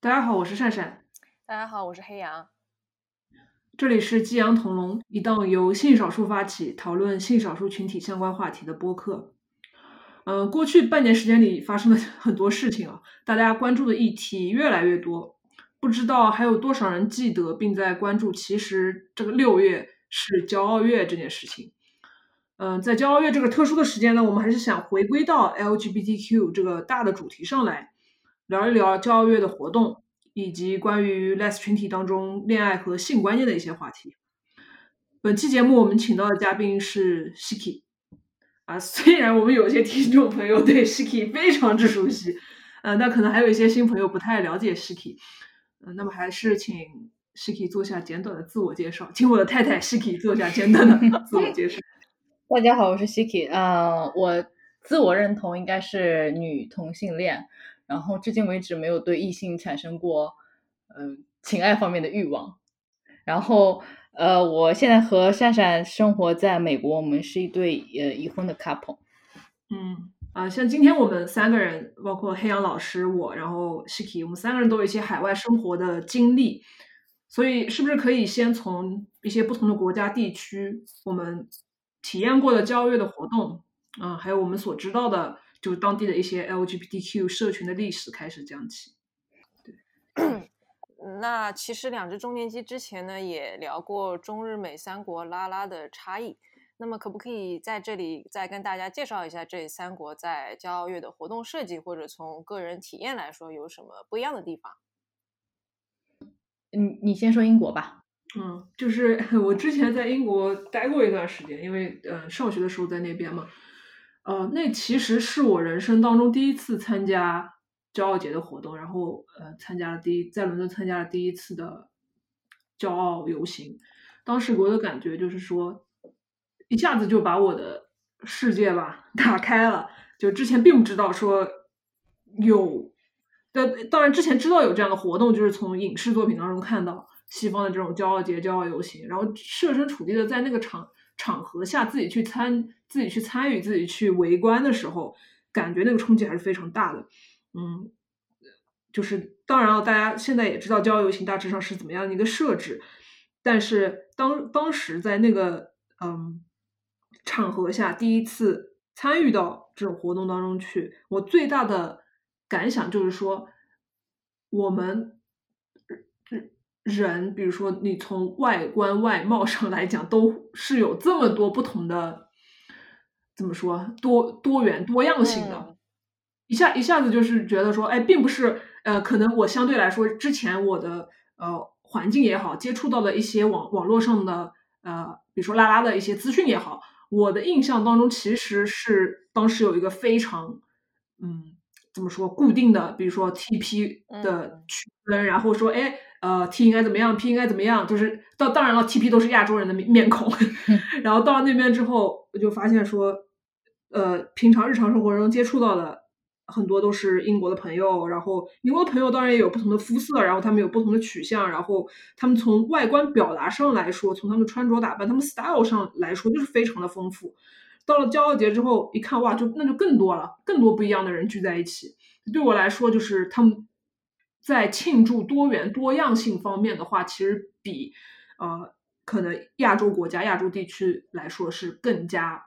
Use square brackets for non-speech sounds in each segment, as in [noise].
大家好，我是善善。大家好，我是黑羊。这里是激扬同龙，一档由性少数发起讨论性少数群体相关话题的播客。嗯，过去半年时间里发生了 [laughs] 很多事情啊，大家关注的议题越来越多。不知道还有多少人记得并在关注，其实这个六月是骄傲月这件事情。嗯，在骄傲月这个特殊的时间呢，我们还是想回归到 LGBTQ 这个大的主题上来聊一聊教育月的活动。以及关于 less 群体当中恋爱和性观念的一些话题。本期节目我们请到的嘉宾是 Shiki 啊，虽然我们有些听众朋友对 Shiki 非常之熟悉，呃，那可能还有一些新朋友不太了解 Shiki，嗯，那么还是请 Shiki 做下简短的自我介绍，请我的太太 Shiki 做下简短的 [laughs] 自我介绍。大家好，我是 Shiki，呃，我自我认同应该是女同性恋。然后至今为止没有对异性产生过，嗯，情爱方面的欲望。然后，呃，我现在和善善生活在美国，我们是一对呃已婚的 couple。嗯，啊，像今天我们三个人，包括黑羊老师我，然后 Shiki，我们三个人都有一些海外生活的经历，所以是不是可以先从一些不同的国家地区，我们体验过的交月的活动，啊，还有我们所知道的。就当地的一些 LGBTQ 社群的历史开始讲起。对，[clears throat] 那其实两只中年鸡之前呢也聊过中日美三国拉拉的差异。那么可不可以在这里再跟大家介绍一下这三国在骄傲月的活动设计或者从个人体验来说有什么不一样的地方？嗯，你先说英国吧。嗯，就是 [laughs] 我之前在英国待过一段时间，因为呃上学的时候在那边嘛。呃，那其实是我人生当中第一次参加骄傲节的活动，然后呃，参加了第一在伦敦参加了第一次的骄傲游行。当时给我的感觉就是说，一下子就把我的世界吧 [laughs] 打开了。就之前并不知道说有，的当然之前知道有这样的活动，就是从影视作品当中看到西方的这种骄傲节、骄傲游行，然后设身处地的在那个场。场合下自己去参自己去参与自己去围观的时候，感觉那个冲击还是非常大的。嗯，就是当然了，大家现在也知道交游行大致上是怎么样的一个设置，但是当当时在那个嗯场合下第一次参与到这种活动当中去，我最大的感想就是说，我们。人，比如说你从外观外貌上来讲，都是有这么多不同的，怎么说多多元多样性的，一下一下子就是觉得说，哎，并不是，呃，可能我相对来说之前我的呃环境也好，接触到的一些网网络上的呃，比如说拉拉的一些资讯也好，我的印象当中其实是当时有一个非常，嗯，怎么说固定的，比如说 TP 的区分，然后说，哎。呃，T 应该怎么样？P 应该怎么样？就是到当然了，TP 都是亚洲人的面面孔。[laughs] 然后到了那边之后，我就发现说，呃，平常日常生活中接触到的很多都是英国的朋友。然后英国的朋友当然也有不同的肤色，然后他们有不同的取向，然后他们从外观表达上来说，从他们穿着打扮、他们 style 上来说，就是非常的丰富。到了骄傲节之后，一看哇，就那就更多了，更多不一样的人聚在一起。对我来说，就是他们。在庆祝多元多样性方面的话，其实比呃可能亚洲国家、亚洲地区来说是更加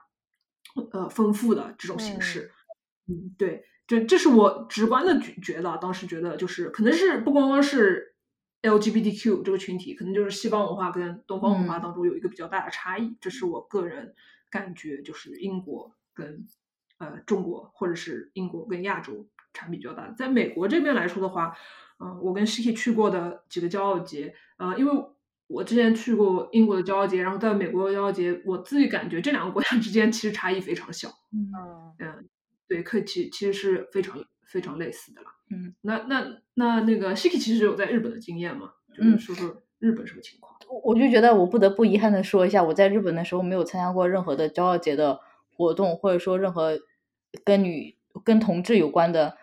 呃丰富的这种形式。嗯，对，这这是我直观的觉觉得，当时觉得就是可能是不光光是 LGBTQ 这个群体，可能就是西方文化跟东方文化当中有一个比较大的差异。这是我个人感觉，就是英国跟呃中国，或者是英国跟亚洲差别比较大。在美国这边来说的话。嗯，我跟 Shiki 去过的几个骄傲节，呃，因为我之前去过英国的骄傲节，然后在美国的骄傲节，我自己感觉这两个国家之间其实差异非常小。嗯嗯，对，可其其实是非常非常类似的啦。嗯，那那那那个 Shiki 其实有在日本的经验嘛？就是说说日本什么情况？我我就觉得我不得不遗憾的说一下，我在日本的时候没有参加过任何的骄傲节的活动，或者说任何跟女跟同志有关的。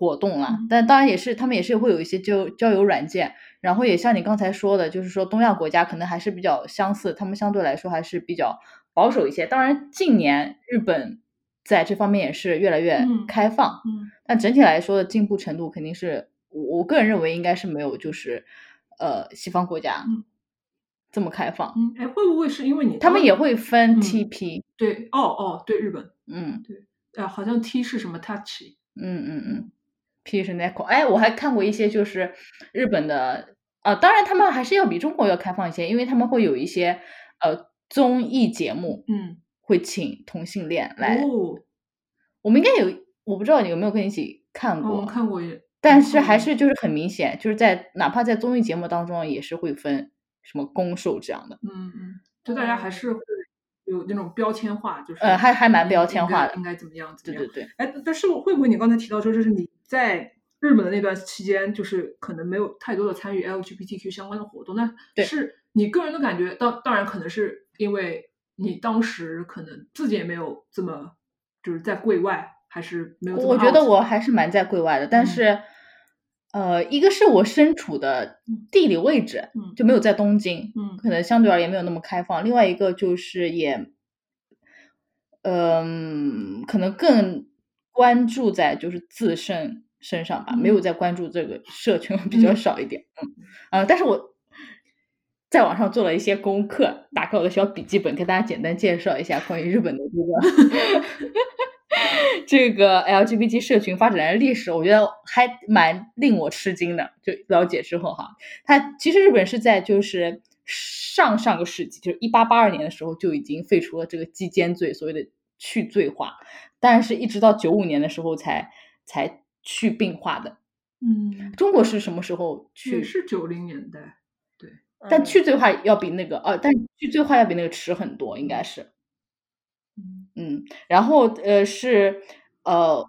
活动啦，但当然也是，他们也是会有一些交交友软件，然后也像你刚才说的，就是说东亚国家可能还是比较相似，他们相对来说还是比较保守一些。当然，近年日本在这方面也是越来越开放，嗯，但整体来说的进步程度肯定是我我个人认为应该是没有就是呃西方国家嗯。这么开放，嗯，哎，会不会是因为你。他们也会分嗯 TP，对？哦哦，对，日本，嗯。对啊，好像 T 是什么 Touch，嗯嗯嗯，P 是 Neko，哎，我还看过一些就是日本的，啊，当然他们还是要比中国要开放一些，因为他们会有一些呃综艺节目嗯，会请同性恋来，哦，我们应该有，我不知道你有没有跟你一起看过，哦，看过也，但是还是就是很明显，就是在哪怕在综艺节目当中也是会分什么攻受这样的，嗯嗯，就大家还是会有那种标签化，就是呃，还还蛮标签化的应，该怎么样怎么样。对对对，哎，但是会不会你刚才提到说，这是你在日本的那段期间，就是可能没有太多的参与 LGBTQ 相关的活动，那是你个人的感觉，当当然可能是因为你当时可能自己也没有这么就是在柜外，还是没有我觉得我还是蛮在柜外的，但嗯是，呃，一个是我身处的地理位置嗯就没有在东京，嗯可能相对而言没有那么开放。另外一个就是也，嗯、可能更关注在就是自身身上吧，没有嗯在关注这个社群 [laughs] 比较嗯少一点。嗯，呃，但是我在网上做了一些功课，打开我的小笔记本，给大家简单介绍一下关于日本的这个 [laughs] 这个 LGBT 社群发展的历史，我觉得还蛮令我吃惊的。就了解之后哈，它其实日本是在就是上上个世纪，就是一八八二年的时候就已经废除了这个基奸罪，所谓的去罪化，但是一直到九五年的时候才才去病化的。嗯，中国是什么时候去？也是九零年代，对但嗯去最化要比那个呃，但去最化要比那个迟很多，应该是。嗯嗯，然后呃是呃，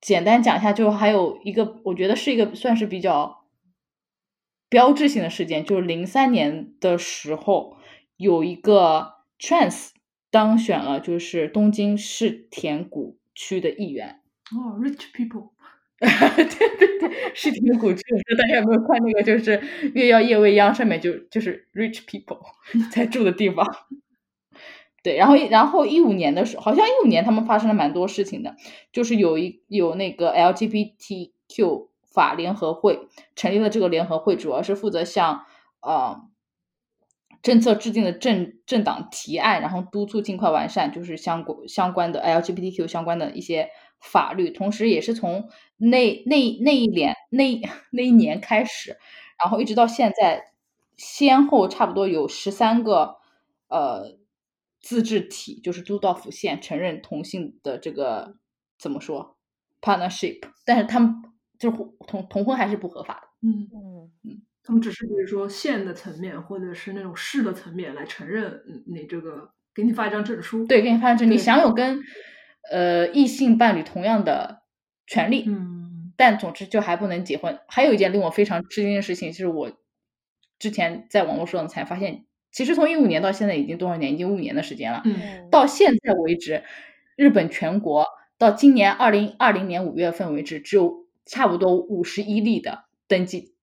简单讲一下，就还有一个，我觉得是一个算是比较标志性的事件，就是零三年的时候，有一个 trans 当选了，就是东京市田谷区的议员。哦，rich people，对 [laughs] 对对，是田谷区，大家有没有看那个，就是《月曜夜未央》上面就就是 rich people [laughs] 在住的地方。对，然后然后一五年的时候，好像一五年他们发生了蛮多事情的，就是有一有那个 LGBTQ 法联合会成立了这个联合会，主要是负责向呃政策制定的政政党提案，然后督促尽快完善就是相关相关的 LGBTQ 相关的一些法律，同时也是从那那那一年那 [laughs] 那一年开始，然后一直到现在，先后差不多有十三个呃自治体，就是都道府县承认同性的这个怎么说 partnership，但是他们就是同同婚还是不合法的。嗯，嗯他们只是比如说县的层面，或者是那种市的层面来承认嗯你这个，给你发一张证书，对，给你发证，你享有跟呃异性伴侣同样的权利，嗯但总之就还不能结婚。还有一件令我非常吃惊的事情，就是我之前在网络上才发现，其实从一五年到现在已经多少年？已经五年的时间了。嗯嗯到现在为止，日本全国到今年二零二零年五月份为止，只有差不多五十一例的登记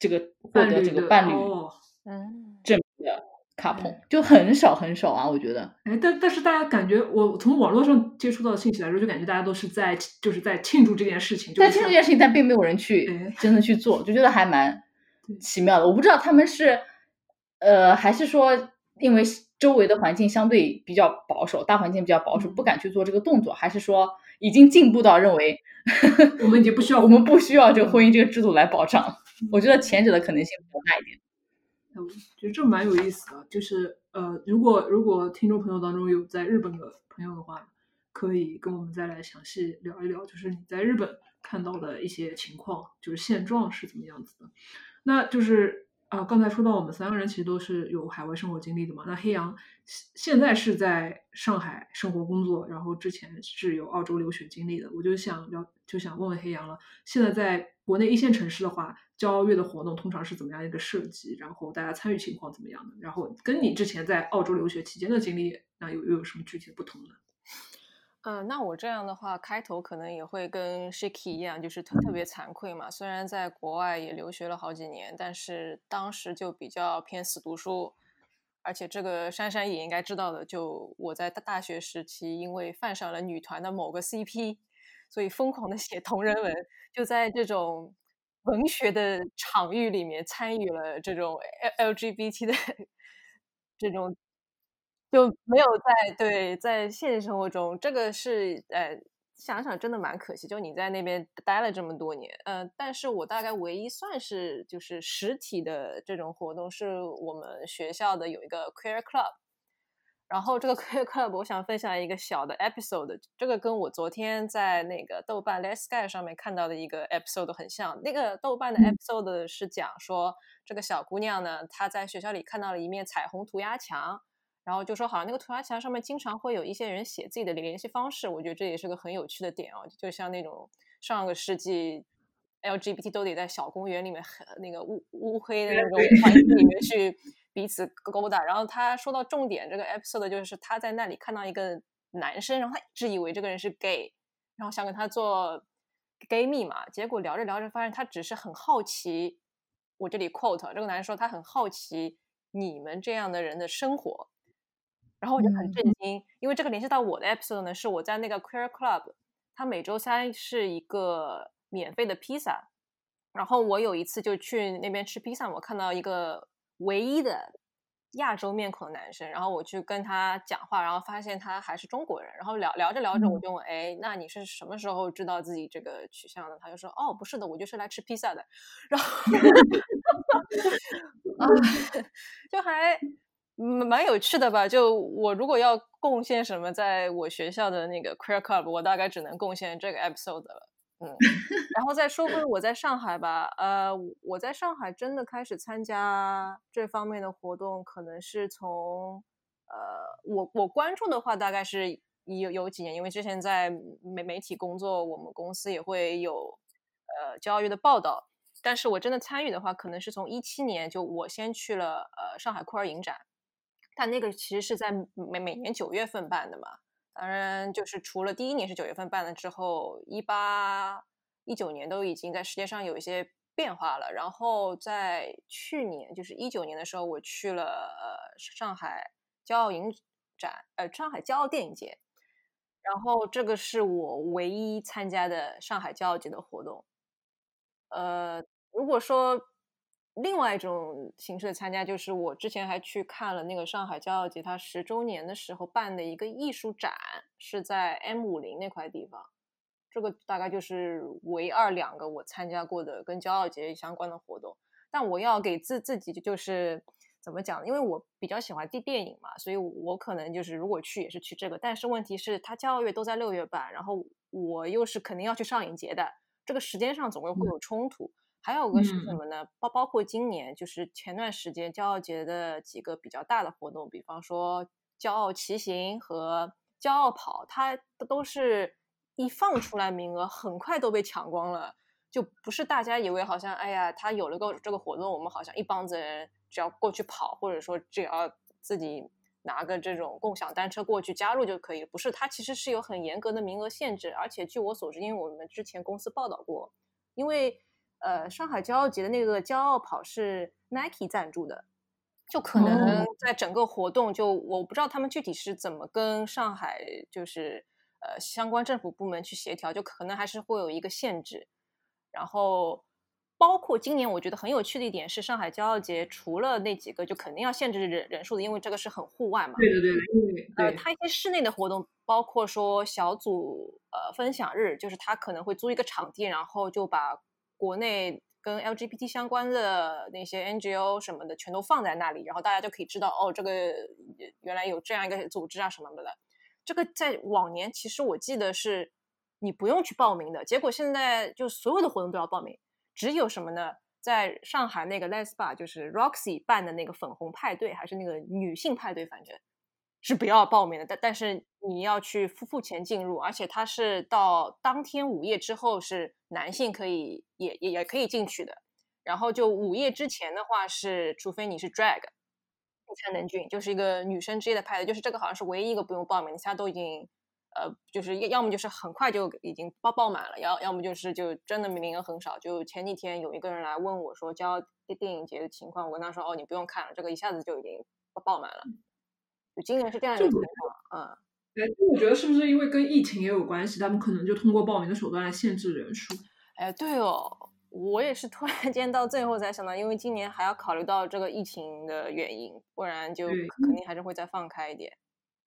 这个获得这个伴侣哦，嗯证明的卡碰，就很少很少啊，我觉得。哎，但但是大家感觉，我从网络上接触到的信息来说，就感觉大家都是在就是在庆祝这件事情，就是像但庆祝这件事情，但并没有人去哎真的去做，就觉得还蛮奇妙的。我不知道他们是，呃，还是说因为周围的环境相对比较保守，大环境比较保守，嗯不敢去做这个动作，还是说已经进步到认为 [laughs] 我们已经不需要我们不需要这个婚姻这个制度来保障？我觉得前者的可能性比较大一点。我觉得这蛮有意思的，就是呃，如果如果听众朋友当中有在日本的朋友的话，可以跟我们再来详细聊一聊，就是你在日本看到的一些情况，就是现状是怎么样子的。那就是啊、刚才说到我们三个人其实都是有海外生活经历的嘛。那黑羊现现在是在上海生活工作，然后之前是有澳洲留学经历的。我就想聊，就想问问黑羊了，现在在国内一线城市的话，骄傲月的活动通常是怎么样一个设计？然后大家参与情况怎么样的？然后跟你之前在澳洲留学期间的经历，那有又有什么具体的不同呢？嗯，[laughs] 那我这样的话，开头可能也会跟 Shiki 一样，就是特特别惭愧嘛。虽然在国外也留学了好几年，但是当时就比较偏死读书，而且这个珊珊也应该知道的，就我在大学时期，因为犯上了女团的某个 CP，所以疯狂的写同人文，就在这种文学的场域里面参与了这种 LGBT 的这种，就没有在对在现实生活中，这个是呃想想真的蛮可惜。就你在那边待了这么多年，呃，但是我大概唯一算是就是实体的这种活动，是我们学校的有一个 Queer Club。然后这个 Queer Club，我想分享一个小的 episode，这个跟我昨天在那个豆瓣 Let's Sky 上面看到的一个 episode 很像。那个豆瓣的 episode 是讲说，这个小姑娘呢，她在学校里看到了一面彩虹涂鸦墙，然后就说好像那个涂鸦墙上面经常会有一些人写自己的联系方式。我觉得这也是个很有趣的点哦，就像那种上个世纪 LGBT 都得在小公园里面很那个乌乌黑的那种环境里面去。彼此勾搭，然后他说到重点，这个 episode 就是他在那里看到一个男生，然后他一直以为这个人是 gay，然后想跟他做 gay 蜜嘛，结果聊着聊着发现他只是很好奇。我这里 quote 这个男生说他很好奇你们这样的人的生活，然后我就很震惊，因为这个联系到我的 episode 呢，是我在那个 queer club，他每周三是一个免费的披萨，然后我有一次就去那边吃披萨，我看到一个。唯一的亚洲面孔的男生，然后我去跟他讲话，然后发现他还是中国人，然后聊聊着聊着，我就问，哎，那你是什么时候知道自己这个取向的？他就说，哦，不是的，我就是来吃披萨的。然后 [laughs] [laughs] 就还蛮有趣的吧？就我如果要贡献什么，在我学校的那个 queer club，我大概只能贡献这个 episode 了。嗯，然后再说回我在上海吧，呃，我在上海真的开始参加这方面的活动，可能是从呃，我我关注的话，大概是有有几年，因为之前在媒媒体工作，我们公司也会有呃教育的报道，但是我真的参与的话，可能是从一七年，就我先去了呃上海酷儿影展，但那个其实是在每每年九月份办的嘛。当然，就是除了第一年是九月份办了之后，一八一九年都已经在世界上有一些变化了。然后在去年，就是一九年的时候，我去了呃上海骄傲影展，呃上海骄傲电影节。然后这个是我唯一参加的上海骄傲节的活动。呃，如果说。另外一种形式的参加，就是我之前还去看了那个上海骄傲节，它十周年的时候办的一个艺术展，是在 M 五零那块地方。这个大概就是唯二两个我参加过的跟骄傲节相关的活动。但我要给自自己就是怎么讲？因为我比较喜欢电电影嘛，所以我可能就是如果去也是去这个。但是问题是，它骄傲月都在六月办，然后我又是肯定要去上影节的，这个时间上总归会有冲突。还有个是什么呢？包包括今年，就是前段时间骄傲节的几个比较大的活动，比方说骄傲骑行和骄傲跑，它都是一放出来名额，很快都被抢光了。就不是大家以为好像，哎呀，他有了个这个活动，我们好像一帮子人只要过去跑，或者说只要自己拿个这种共享单车过去加入就可以。不是，它其实是有很严格的名额限制，而且据我所知，因为我们之前公司报道过，因为。呃，上海骄傲节的那个骄傲跑是 Nike 赞助的，就可能在整个活动，就我不知道他们具体是怎么跟上海就是呃相关政府部门去协调，就可能还是会有一个限制。然后包括今年我觉得很有趣的一点是，上海骄傲节除了那几个就肯定要限制人人数的，因为这个是很户外嘛。对对对，因为呃，它一些室内的活动，包括说小组呃分享日，就是他可能会租一个场地，然后就把。国内跟 LGBT 相关的那些 NGO 什么的，全都放在那里，然后大家就可以知道，哦，这个原来有这样一个组织啊什么的。这个在往年其实我记得是你不用去报名的，结果现在就所有的活动都要报名。只有什么呢？在上海那个 Lesba，就是 Roxy 办的那个粉红派对，还是那个女性派对，反正。是不要报名的，但但是你要去付付钱进入，而且它是到当天午夜之后是男性可以也也也可以进去的，然后就午夜之前的话是，除非你是 drag，你才能进，就是一个女生之夜的派对，就是这个好像是唯一一个不用报名，其他都已经呃就是要么就是很快就已经爆爆满了，要要么就是就真的名额很少。就前几天有一个人来问我说交电影节的情况，我跟他说哦你不用看了，这个一下子就已经爆满了。今年是这样一个情况，嗯，哎，我觉得是不是因为跟疫情也有关系？他们可能就通过报名的手段来限制人数。哎，对哦，我也是突然间到最后才想到，因为今年还要考虑到这个疫情的原因，不然就肯定还是会再放开一点。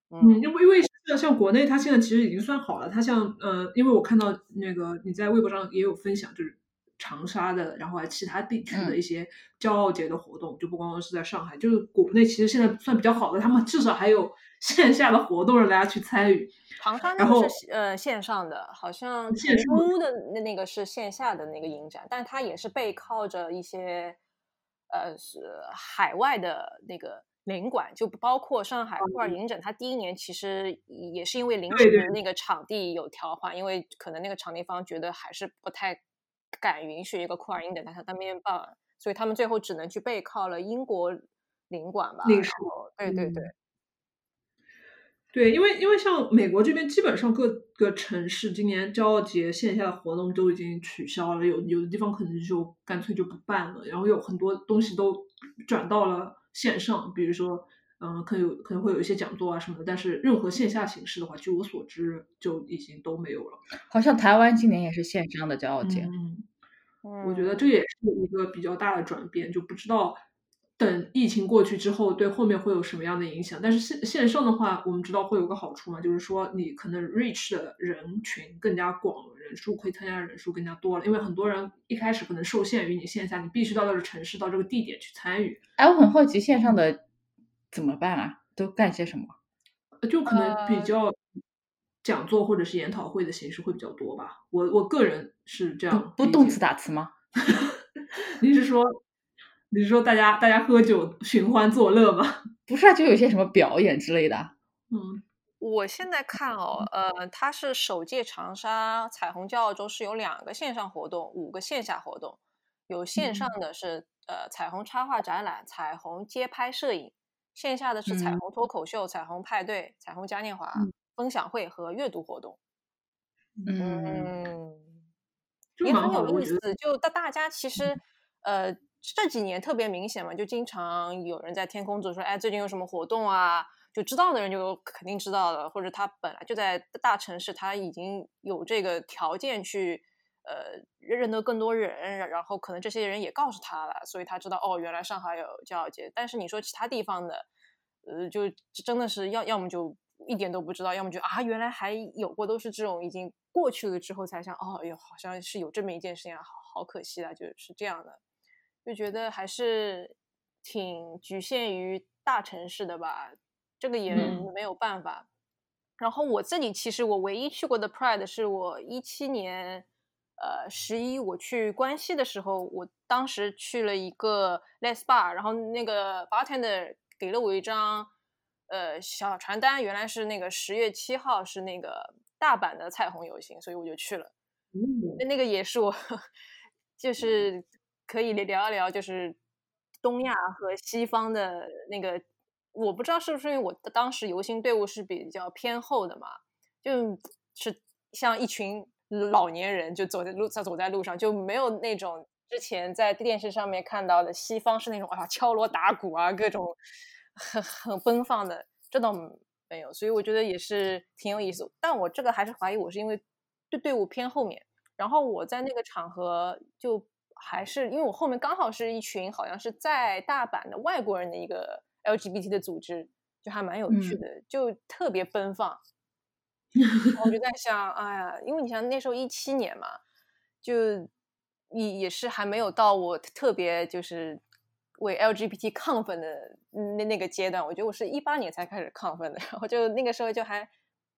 嗯，因为因为像像国内，它现在其实已经算好了。它像呃，因为我看到那个你在微博上也有分享，就是长沙的，然后还其他地区的一些骄傲节的活动，就不光光是在上海，就是国内其实现在算比较好的，他们至少还有 [laughs] 线下的活动让大家去参与。长沙那个是呃线上的，好像成都的那那个是线下的那个影展，但它也是背靠着一些呃是海外的那个。领馆就包括上海酷儿影展，它第一年其实也是因为临时的那个场地有调换，因为可能那个场地方觉得还是不太敢允许一个酷儿影展在它当面办，所以他们最后只能去背靠了英国领馆吧。领事，对对对，对，因为因为像美国这边，基本上各个城市今年骄傲节线下的活动都已经取消了，有有的地方可能就干脆就不办了，然后有很多东西都转到了。线上，比如说，嗯，可能有可能会有一些讲座啊什么的，但是任何线下形式的话，据我所知就已经都没有了。好像台湾今年也是线上的骄傲节。嗯，我觉得这也是一个比较大的转变，就不知道等疫情过去之后，对后面会有什么样的影响。但是线线上的话，我们知道会有个好处嘛，就是说你可能 reach 的人群更加广，人数可以参加的人数更加多了，因为很多人一开始可能受限于你线下，你必须到这个城市到这个地点去参与。哎，我很好奇线上的怎么办啊？都干些什么？就可能比较讲座或者是研讨会的形式会比较多吧。我我个人是这样，不动词打词吗？[laughs] 你是说你是说大家大家喝酒寻欢作乐吗？[laughs] 不是啊，就有些什么表演之类的。嗯。我现在看哦，呃，它是首届长沙彩虹骄傲周是有两个线上活动，五个线下活动。有线上的是呃彩虹插画展览、彩虹街拍摄影，线下的是彩虹脱口秀、彩虹派对、彩虹嘉年华分享会和阅读活动。嗯，也很有意思。就大大家其实呃这几年特别明显嘛，就经常有人在天空组说，哎，最近有什么活动啊？就知道的人就肯定知道了，或者他本来就在大城市，他已经有这个条件去呃认得更多人，然后可能这些人也告诉他了，所以他知道哦，原来上海有骄傲节。但是你说其他地方的，呃，就真的是要要么就一点都不知道，要么就啊，原来还有过，都是这种已经过去了之后才想哦，哟，好像是有这么一件事情，好好可惜啊，就是这样的，就觉得还是挺局限于大城市的吧。这个也没有办法。然后我自己其实我唯一去过的 Pride 是我一七年，呃十一我去关西的时候，我当时去了一个 Les Bar，然后那个 bartender 给了我一张呃小传单，原来是那个十月七号是那个大阪的彩虹游行，所以我就去了。那那个也是我就是可以聊一聊，就是东亚和西方的那个。我不知道是不是因为我当时游行队伍是比较偏后的嘛，就是像一群老年人就走在路在走在路上，就没有那种之前在电视上面看到的西方是那种啊敲锣打鼓啊各种很很奔放的，这倒没有，所以我觉得也是挺有意思。但我这个还是怀疑我是因为对队伍偏后面，然后我在那个场合就还是因为我后面刚好是一群好像是在大阪的外国人的一个。LGBT 的组织就还蛮有趣的，就特别奔放。我就在想，哎呀，因为你像那时候一七年嘛，就也也是还没有到我特别就是为 LGBT 亢奋的那那个阶段。我觉得我是一八年才开始亢奋的，然后就那个时候就还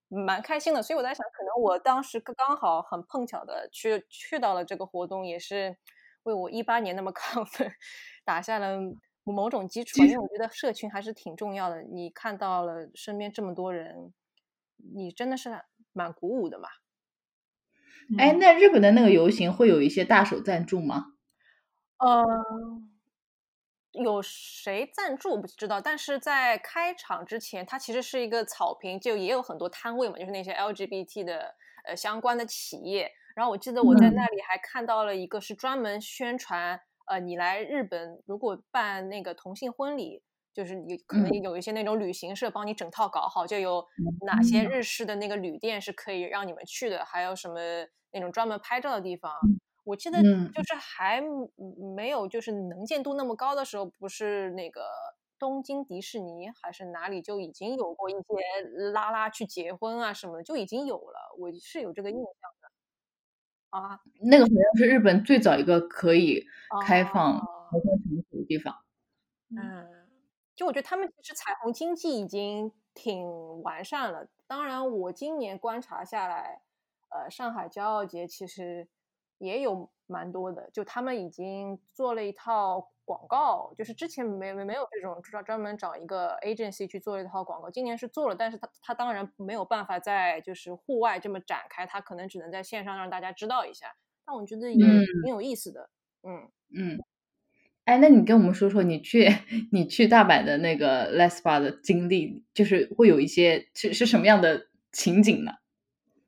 蛮开心的。所以我在想，可能我当时刚好很碰巧的去去到了这个活动，也是为我一八年那么亢奋打下了。某种基础，因为我觉得社群还是挺重要的。你看到了身边这么多人，你真的是蛮鼓舞的嘛？哎，那日本的那个游行会有一些大手赞助吗？呃，有谁赞助不知道，但是在开场之前，它其实是一个草坪，就也有很多摊位嘛，就是那些 LGBT 的呃相关的企业。然后我记得我在那里还看到了一个是专门宣传。呃，你来日本如果办那个同性婚礼，就是有可能有一些那种旅行社帮你整套搞好，就有哪些日式的那个旅店是可以让你们去的，还有什么那种专门拍照的地方。我记得嗯就是还没有就是能见度那么高的时候，不是那个东京迪士尼还是哪里就已经有过一些拉拉去结婚啊什么的，就已经有了，我是有这个印象的。啊，那个好像是日本最早一个可以开放哦合婚场所的地方。嗯，就我觉得他们其实彩虹经济已经挺完善了。当然，我今年观察下来，呃，上海骄傲节其实也有蛮多的，就他们已经做了一套广告，就是之前没没没有这种专专门找一个 agency 去做了一套广告，今年是做了，但是他他当然没有办法在就是户外这么展开，他可能只能在线上让大家知道一下。但我觉得也嗯挺有意思的，嗯。嗯，哎，那你跟我们说说你去 [laughs] 你去大阪的那个 Les Bar 的经历，就是会有一些是是什么样的情景呢？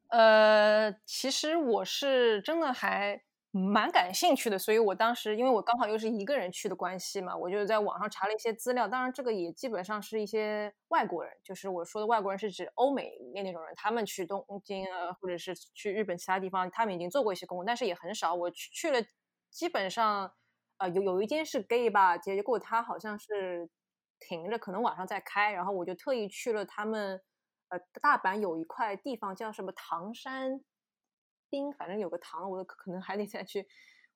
呃，其实我是真的还蛮感兴趣的，所以我当时因为我刚好又是一个人去的关系嘛，我就在网上查了一些资料。当然，这个也基本上是一些外国人，就是我说的外国人是指欧美那那种人，他们去东京啊，或者是去日本其他地方，他们已经做过一些工作，但是也很少。我去去了，基本上呃有有一间是 gay 吧，结果他好像是停着，可能晚上再开，然后我就特意去了他们。呃，大阪有一块地方叫什么唐山町，反正有个唐，我可能还得再去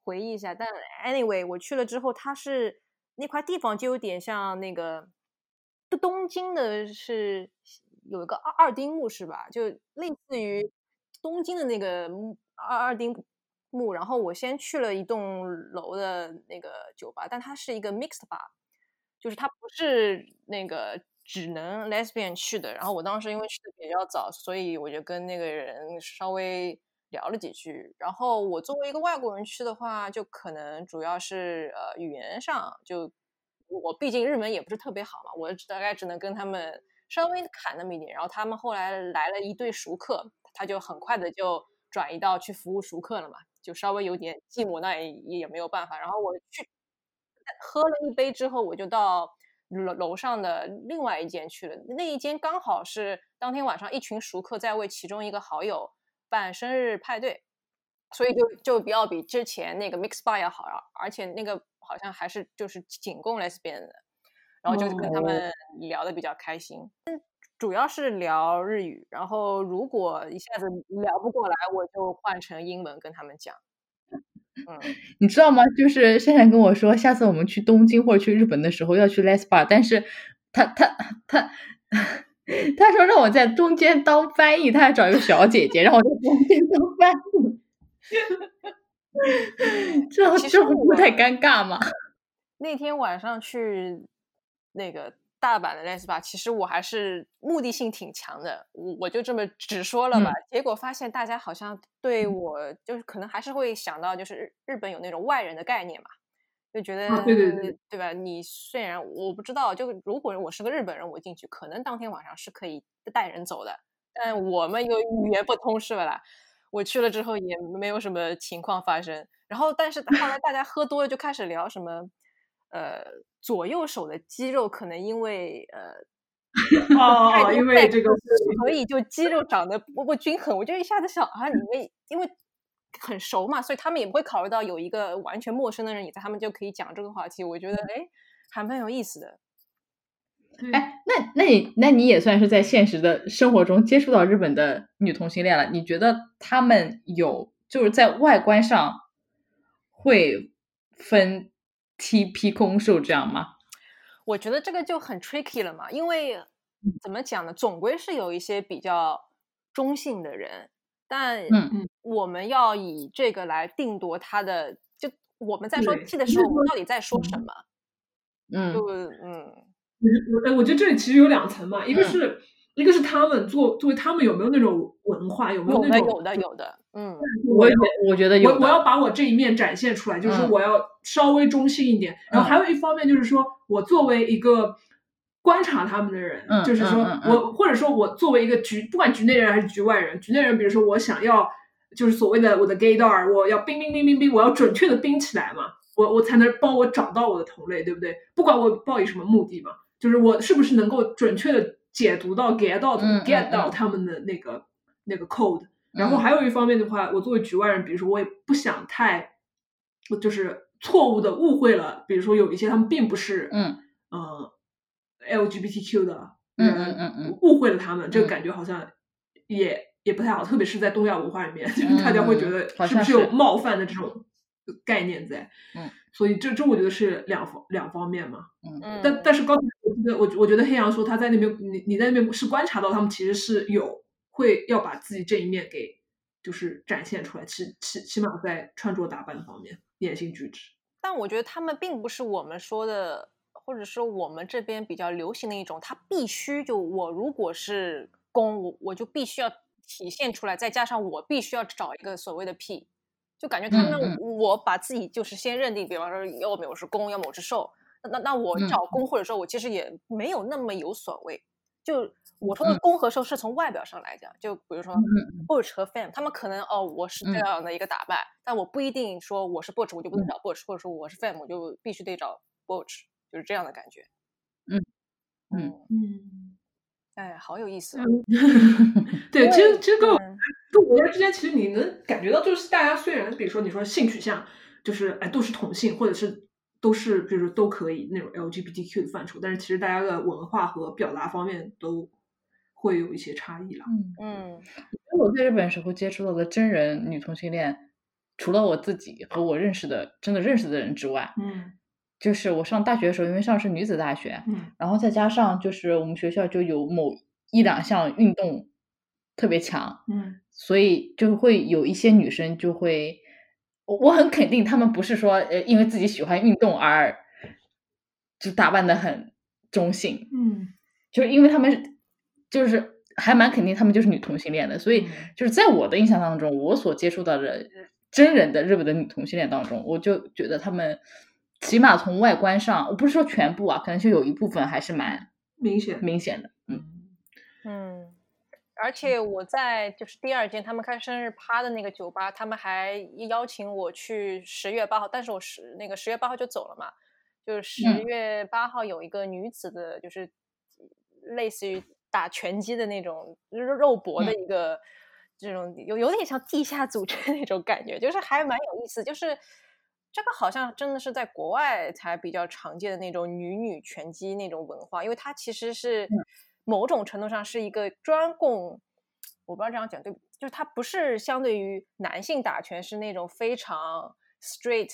回忆一下。但 anyway，我去了之后，它是那块地方就有点像那个东京的，是有一个二二丁目是吧？就类似于东京的那个二二丁木。然后我先去了一栋楼的那个酒吧，但它是一个 mixed bar，就是它不是那个。只能 lesbian 去的，然后我当时因为去的比较早，所以我就跟那个人稍微聊了几句。然后我作为一个外国人去的话，就可能主要是呃语言上，就我毕竟日文也不是特别好嘛，我大概只能跟他们稍微侃那么一点。然后他们后来来了一对熟客，他就很快的就转移到去服务熟客了嘛，就稍微有点寂寞，那也也没有办法。然后我去喝了一杯之后，我就到。楼楼上的另外一间去了，那一间刚好是当天晚上一群熟客在为其中一个好友办生日派对，所以就就比较比之前那个 mix bar 要好，而且那个好像还是就是仅供 lesbian 的，然后就跟他们聊的比较开心，主要是聊日语，然后如果一下子聊不过来，我就换成英文跟他们讲。[laughs] 嗯，你知道吗？就是珊珊跟我说，下次我们去东京或者去日本的时候要去 Les Bar，但是他他他他说让我在中间当翻译，他还找一个小姐姐让我在中间当翻译，[laughs] 这这不会太尴尬吗？那天晚上去那个大阪的 Les Bar，其实我还是目的性挺强的，我我就这么直说了吧。嗯、结果发现大家好像对我就是可能还是会想到，就是日日本有那种外人的概念嘛，就觉得、啊、对对对，对吧？你虽然我不知道，就如果我是个日本人，我进去可能当天晚上是可以带人走的，但我们又语言不通是吧啦？我去了之后也没有什么情况发生。然后，但是后来大家喝多了就开始聊什么。呃，左右手的肌肉可能因为呃，哦，因为这个，所以就肌肉长得不不均衡。我就一下子想啊，你们因为很熟嘛，所以他们也不会考虑到有一个完全陌生的人也在，他们就可以讲这个话题。我觉得哎，还蛮有意思的。哎，那那你那你也算是在现实的生活中接触到日本的女同性恋了。你觉得他们有就是在外观上会分？TP 空受这样吗？我觉得这个就很 tricky 了嘛，因为怎么讲呢，总归是有一些比较中性的人，但嗯我们要以这个来定夺他的，就我们在说 T 的时候，我们到底在说什么？嗯，就嗯，我我觉得这里其实有两层嘛，一个是、嗯、一个是他们作作为他们有没有那种文化，有没有那种有的有的，嗯，我我觉得有我我要把我这一面展现出来，就是我要稍微中性一点。嗯、然后还有一方面就是说我作为一个观察他们的人，嗯、就是说嗯、我或者说我作为一个局，不管局内人还是局外人，局内人比如说我想要就是所谓的我的 gaydar，我要冰冰冰冰冰，我要准确的冰起来嘛，我我才能帮我找到我的同类，对不对？不管我抱以什么目的嘛，就是我是不是能够准确的解读到 get 到、嗯、get 到他们的那个那个 code。然后还有一方面的话，我作为局外人，比如说我也不想太就是错误的误会了，比如说有一些他们并不是嗯。呃 LGBTQ 的嗯人，嗯嗯嗯。误会了他们，这个嗯。感觉好像也也不太好，特别是在东亚文化里面，就是大家会觉得是不是。有冒犯的这种概念在？嗯，所以这这我觉得是两方两方面嘛。嗯，但但是刚才我觉得我我觉得黑羊说他在那边，你你在那边是观察到他们其实是有会要把自己这一面给就是展现出来，起起起码在穿着打扮方面、言行举止。但我觉得他们并不是我们说的，或者说我们这边比较流行的一种，他必须就我如果是公，我我就必须要体现出来，再加上我必须要找一个所谓的 P，就感觉他们嗯。嗯我把自己就是先认定，比方说要么我是公，要么我是受，那那那我嗯找公。或者说我其实也没有那么有所谓，就我说的嗯。公和受是从外表上来讲，就比如说 Butch 和 Fam，他们可能哦我是这嗯。样的一个打扮，但我不一定说我是 Butch 我就不能找 Butch，、或者说我是 Fam 我就必须得找 Butch，就是这样的感觉。嗯嗯嗯，嗯，哎，好有意思啊。[laughs] 对，其实其实跟我嗯各国家之间，其实你能感觉到，就是大家虽然比如说你说性取向，就是哎都是同性，或者是都是比如说都可以那种 LGBTQ 的范畴，但是其实大家的文化和表达方面都会有一些差异啦。嗯，嗯我在日本时候接触到的真人女同性恋，除了我自己和我认识的真的认识的人之外，嗯就是我上大学的时候，因为上的是女子大学，嗯。然后再加上就是我们学校就有某一两项运动特别强，嗯。所以就会有一些女生就会，我我很肯定她们不是说呃因为自己喜欢运动而就打扮的很中性，嗯。就是因为她们就是还蛮肯定她们就是女同性恋的，所以嗯。就是在我的印象当中，我所接触到的真人的日本的女同性恋当中，我就觉得她们起码从外观上，我不是说全部啊，可能就有一部分还是蛮明显明显的，嗯嗯，而且我在就是第二间他们开生日趴的那个酒吧，他们还邀请我去十月八号，但是我十那个十月八号就走了嘛，就是十嗯月八号有一个女子的，就是类似于打拳击的那种肉肉搏的嗯一个。这种有有点像地下组织那种感觉，就是还蛮有意思。就是这个好像真的是在国外才比较常见的那种女女拳击那种文化，因为它其实是嗯。某种程度上是一个专供，我不知道这样讲对不，就是它不是相对于男性打拳是那种非常 straight，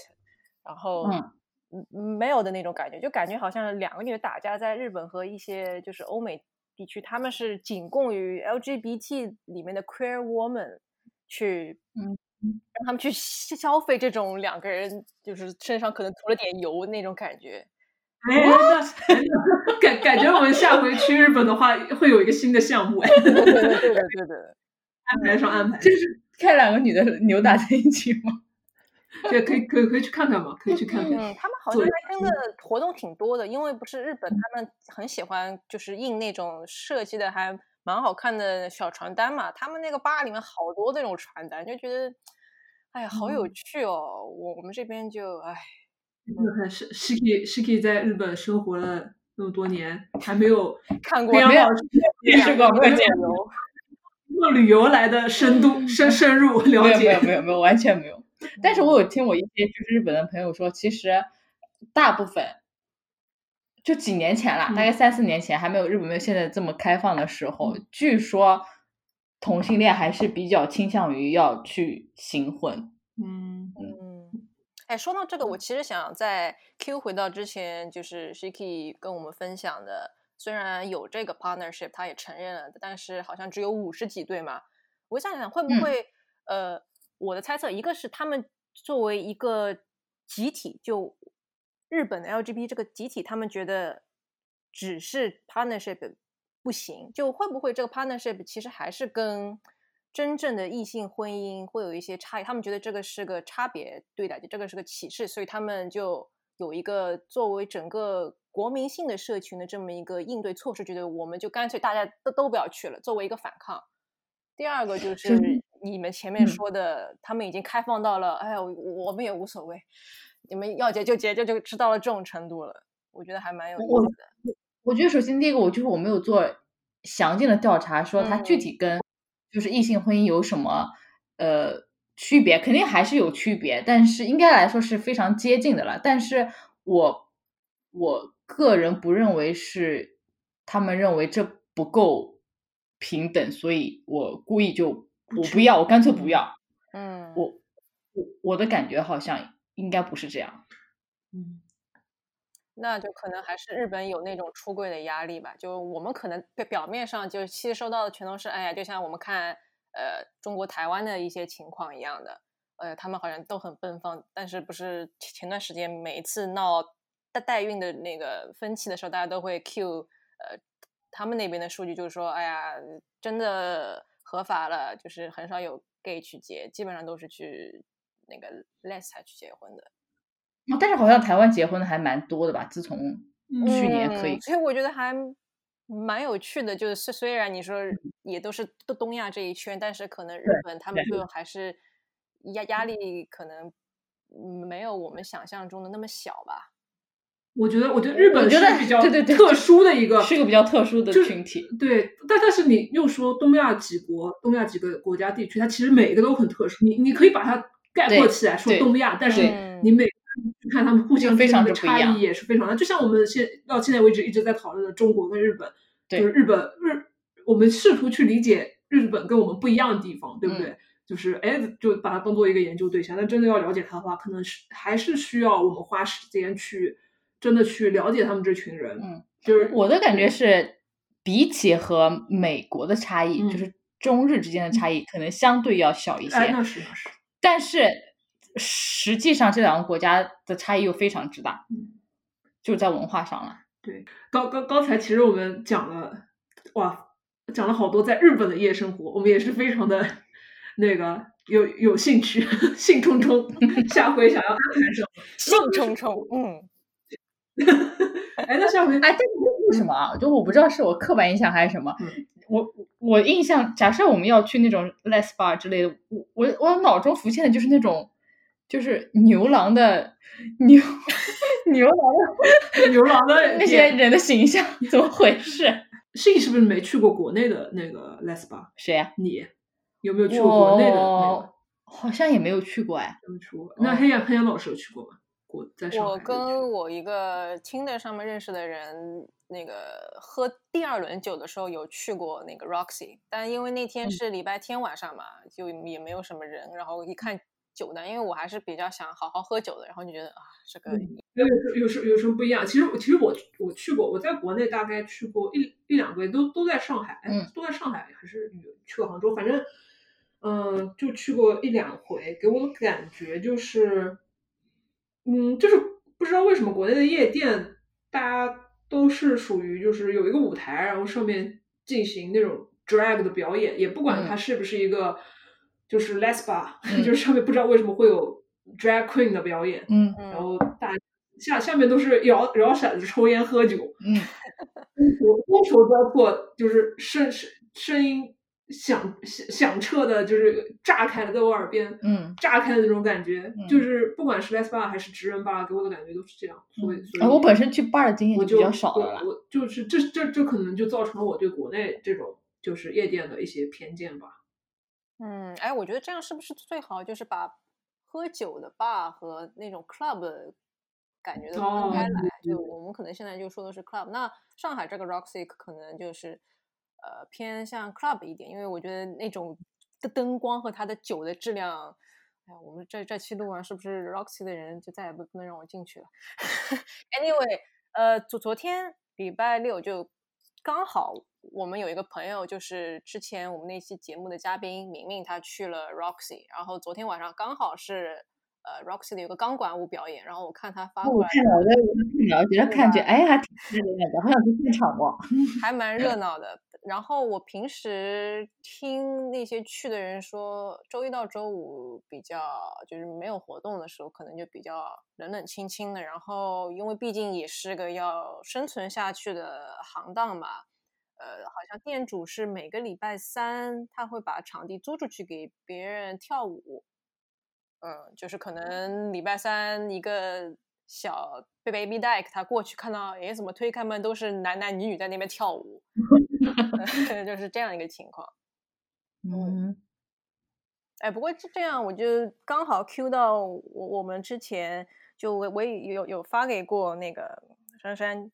然后嗯。嗯没有的那种感觉，就感觉好像两个女的打架，在日本和一些就是欧美地区，他们是仅供于 LGBT 里面的 queer woman 去，嗯，让他们去消费这种两个人就是身上可能涂了点油那种感觉。哎，那感感觉我们下回去日本的话，会有一个新的项目哎，对的，对的，对的，[laughs] 对。安排上安排，就是看两个女的扭打在一起吗？[laughs] 对，可以可以可以去看看嘛，可以去看看。嗯，他们好像还真的活动挺多的，因为不是日本，他们很喜欢就是印那种设计的还蛮好看的小传单嘛。他们那个吧里面好多那种传单，就觉得，哎呀，好有嗯趣哦。我我们这边就，哎，你看，是 Shiki Shiki 在日本生活了那么多年，还没有 [laughs] 看过培养好见识过没有见过。用旅游来的深度深 [laughs] 深入 [laughs] 了解没解有。没有没有完全没有。但是我有听我一些就是日本的朋友说，其实大部分就几年前啦，大概三四年前还没有日本没有现在这么开放的时候，据说同性恋还是比较倾向于要去行婚。嗯嗯，哎，说到这个，我其实想在 Q 回到之前，就是 Shiki 跟我们分享的，虽然有这个 partnership，他也承认了，但是好像只有五十几对嘛。我想想，会不嗯。会、呃，我的猜测，一个是他们作为一个集体，就日本的 LGBT 这个集体，他们觉得只是 partnership 不行，就会不会这个 partnership 其实还是跟真正的异性婚姻会有一些差异？他们觉得这个是个差别对待，这个是个歧视，所以他们就有一个作为整个国民性的社群的这么一个应对措施，觉得我们就干脆大家都都不要去了，作为一个反抗。第二个就是你们前面嗯说的，他们已经开放到了，哎呀，我我们也无所谓，你们要结就结，就就知道了这种程度了，我觉得还蛮有意思的。我觉得首先第一个，我就是我没有做详尽的调查，说它具嗯体跟就是异性婚姻有什么呃区别，肯定还是有区别，但是应该来说是非常接近的了。但是我我个人不认为是他们认为这不够平等，所以我故意就我不要，我干脆不要。嗯，我我我的感觉好像应该不是这样。嗯，那就可能还是日本有那种出柜的压力吧。就我们可能表面上就吸收到的全都是，哎呀，就像我们看呃中国台湾的一些情况一样的，呃，他们好像都很奔放，但是不是前段时间每一次闹代代孕的那个分歧的时候，大家都会 Q 呃他们那边的数据，就是说，哎呀，真的合法了，就是很少有 gay 去结，基本上都是去那个 les 才去结婚的。哦但是好像台湾结婚的还蛮多的吧？自从去年可以嗯，所以我觉得还蛮有趣的。就是虽然你说嗯也都是东东亚这一圈，但是可能日本他们就还是压压力可能嗯没有我们想象中的那么小吧。我觉得，我觉得日本我觉得是比较对对对特殊的一个，是一个比较特殊的就是群体。对，但但是你又说东亚几国、东亚几个国家地区，它其实每一个都很特殊。你你可以把它概括起来说东亚，但是你每看他们互相非之间的差异也是非常大。就像我们现到现在为止一直在讨论的中国跟日本，对就是日本日，我们试图去理解日本跟我们不一样的地方，对不嗯对？就是哎，就把它当做一个研究对象。但真的要了解它的话，可能是还是需要我们花时间去真的去了解他们这群人。嗯，就是我的感觉是，比起和美国的差异，嗯就是中日之间的差异，可能相对要小一些。哎，那是那是。但是实际上这两个国家的差异又非常之大，嗯就是在文化上了。对刚刚刚才其实我们讲了，哇，讲了好多在日本的夜生活，我们也是非常的那个有有兴趣，[laughs] 兴冲冲，下回想要安排什么？兴冲冲，嗯，[laughs] 哎，那下回哎，这个为什么啊？就我不知道是我刻板印象还是什么。嗯我我印象，假设我们要去那种 les bar 之类的，我我我脑中浮现的就是那种，就是牛郎的牛 [laughs] 牛郎的 [laughs] 牛郎的那些人的形象，怎么回事？[laughs] 是你是不是没去过国内的那个 lesber？谁呀、你有没有去过国内的那个？好像也没有去过哎。没有去过。那黑羊黑羊老师有去过吗？我在上海我。跟我一个 Tinder 上面认识的人，那个喝第二轮酒的时候有去过那个 Roxy，但因为那天嗯是礼拜天晚上嘛，就也没有什么人，然后一看酒单，因为我还是比较想好好喝酒的，然后就觉得啊，这个嗯有有有什有什么不一样？其实我其实我我去过，我在国内大概去过一一两个月，都都在上海，都在上海还是去过杭州，反正嗯、呃就去过一两回，给我的感觉就是，嗯，就是不知道为什么国内的夜店大家都是属于就是有一个舞台，然后上面进行那种 drag 的表演，也不管它嗯。是不是一个就是 les bar，、嗯。[laughs] 就是上面不知道为什么会有 drag queen 的表演，嗯。嗯。然后大下下面都是摇摇骰子、抽烟、喝酒，嗯，我觥筹交错，就是声声声音响响响彻的，就是炸开了，在我耳边嗯炸开的那种感觉，嗯就是不管是 les bar 还是直人 bar，给我的感觉都是这样，所以所以啊，我本身去 bar 的经验就就比较少对了啦。我就是这这这可能就造成了我对国内这种就是夜店的一些偏见吧。嗯，哎，我觉得这样是不是最好？就是把喝酒的 bar 和那种 club 的感觉都分开哦来。对就我们可能现在就说的是 club，那上海这个 Roxy 可能就是呃偏向 club 一点，因为我觉得那种的灯光和它的酒的质量。哎，我们这这期录完，是不是 Roxy 的人就再也不不能让我进去了？[laughs] Anyway，呃，昨昨天礼拜六就刚好我们有一个朋友，就是之前我们那期节目的嘉宾明明，他去了 Roxy，然后昨天晚上刚好是呃 Roxy 的有个钢管舞表演，然后我看他发过来，我看了，我在我在看了，觉得看着对吧哎还挺热闹的，好想去现场哦。[laughs] 还蛮热闹的。然后我平时听那些去的人说，周一到周五比较就是没有活动的时候，可能就比较冷冷清清的。然后因为毕竟也是个要生存下去的行当嘛，呃，好像店主是每个礼拜三他会把场地租出去给别人跳舞。嗯，就是可能礼拜三一个小 baby deck，他过去看到，哎，怎么推开门都是男男女女在那边跳舞，[laughs] 就是这样一个情况。嗯，哎，不过这这样，我就刚好 Q 到我我们之前就我我也有有发给过那个珊珊，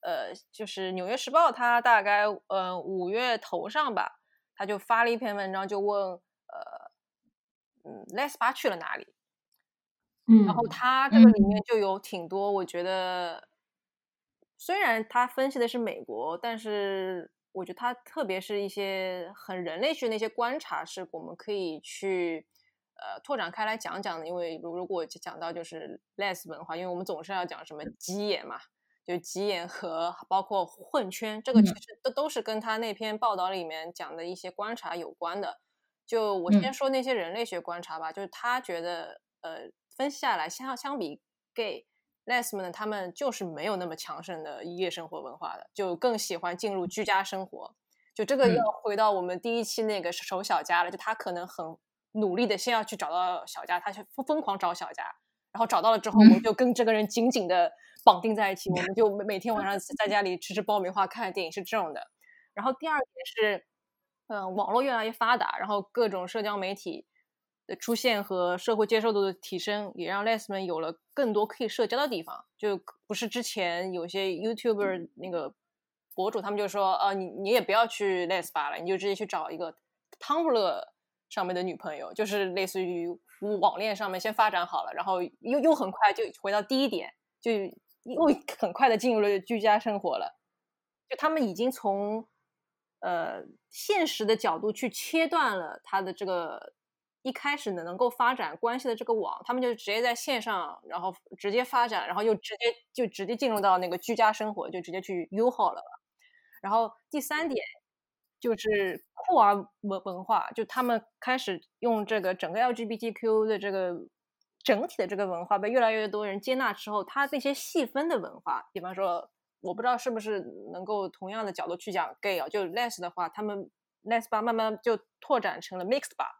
呃，就是《纽约时报》，他大概呃五月头上吧，他就发了一篇文章，就问呃嗯，Les 巴去了哪里？嗯，然后他这个里面就有挺多，我觉得虽然他分析的是美国，但是。我觉得他特别是一些很人类学的一些观察，是我们可以去呃拓展开来讲讲的。因为如如果讲到就是 less 文化，因为我们总是要讲什么鸡眼嘛，就鸡眼和包括混圈，这个其实都都是跟他那篇报道里面讲的一些观察有关的。就我先说那些人类学观察吧，就是他觉得呃分析下来，相相比 gay。Les 们呢，他们就是没有那么强盛的夜生活文化的，就更喜欢进入居家生活。就这个要回到我们第一期那个守小家了，就他可能很努力的先要去找到小家，他去疯疯狂找小家，然后找到了之后，我们就跟这个人紧紧的绑定在一起，我们就每天晚上 [laughs] 在家里吃吃爆米花、看看电影，是这种的。然后第二点是，嗯，网络越来越发达，然后各种社交媒体。的出现和社会接受度的提升，也让 Les 们有了更多可以社交的地方。就不是之前有些 YouTuber 那个博主，他们就说，呃，你你也不要去 Les 吧了，你就直接去找一个 Tumblr 上面的女朋友，就是类似于网恋上面先发展好了，然后又又很快就回到第一点，就又很快的进入了居家生活了。就他们已经从呃现实的角度去切断了他的这个。一开始呢，能够发展关系的这个网，他们就直接在线上，然后直接发展，然后又直接就直接进入到那个居家生活，就直接去 U 号了。然后第三点就是酷儿文文化，就他们开始用这个整个 LGBTQ 的这个整体的这个文化被越来越多人接纳之后，它那些细分的文化，比方说，我不知道是不是能够同样的角度去讲 gay 啊，就 less 的话，他们 less 吧慢慢就拓展成了 mixed 吧。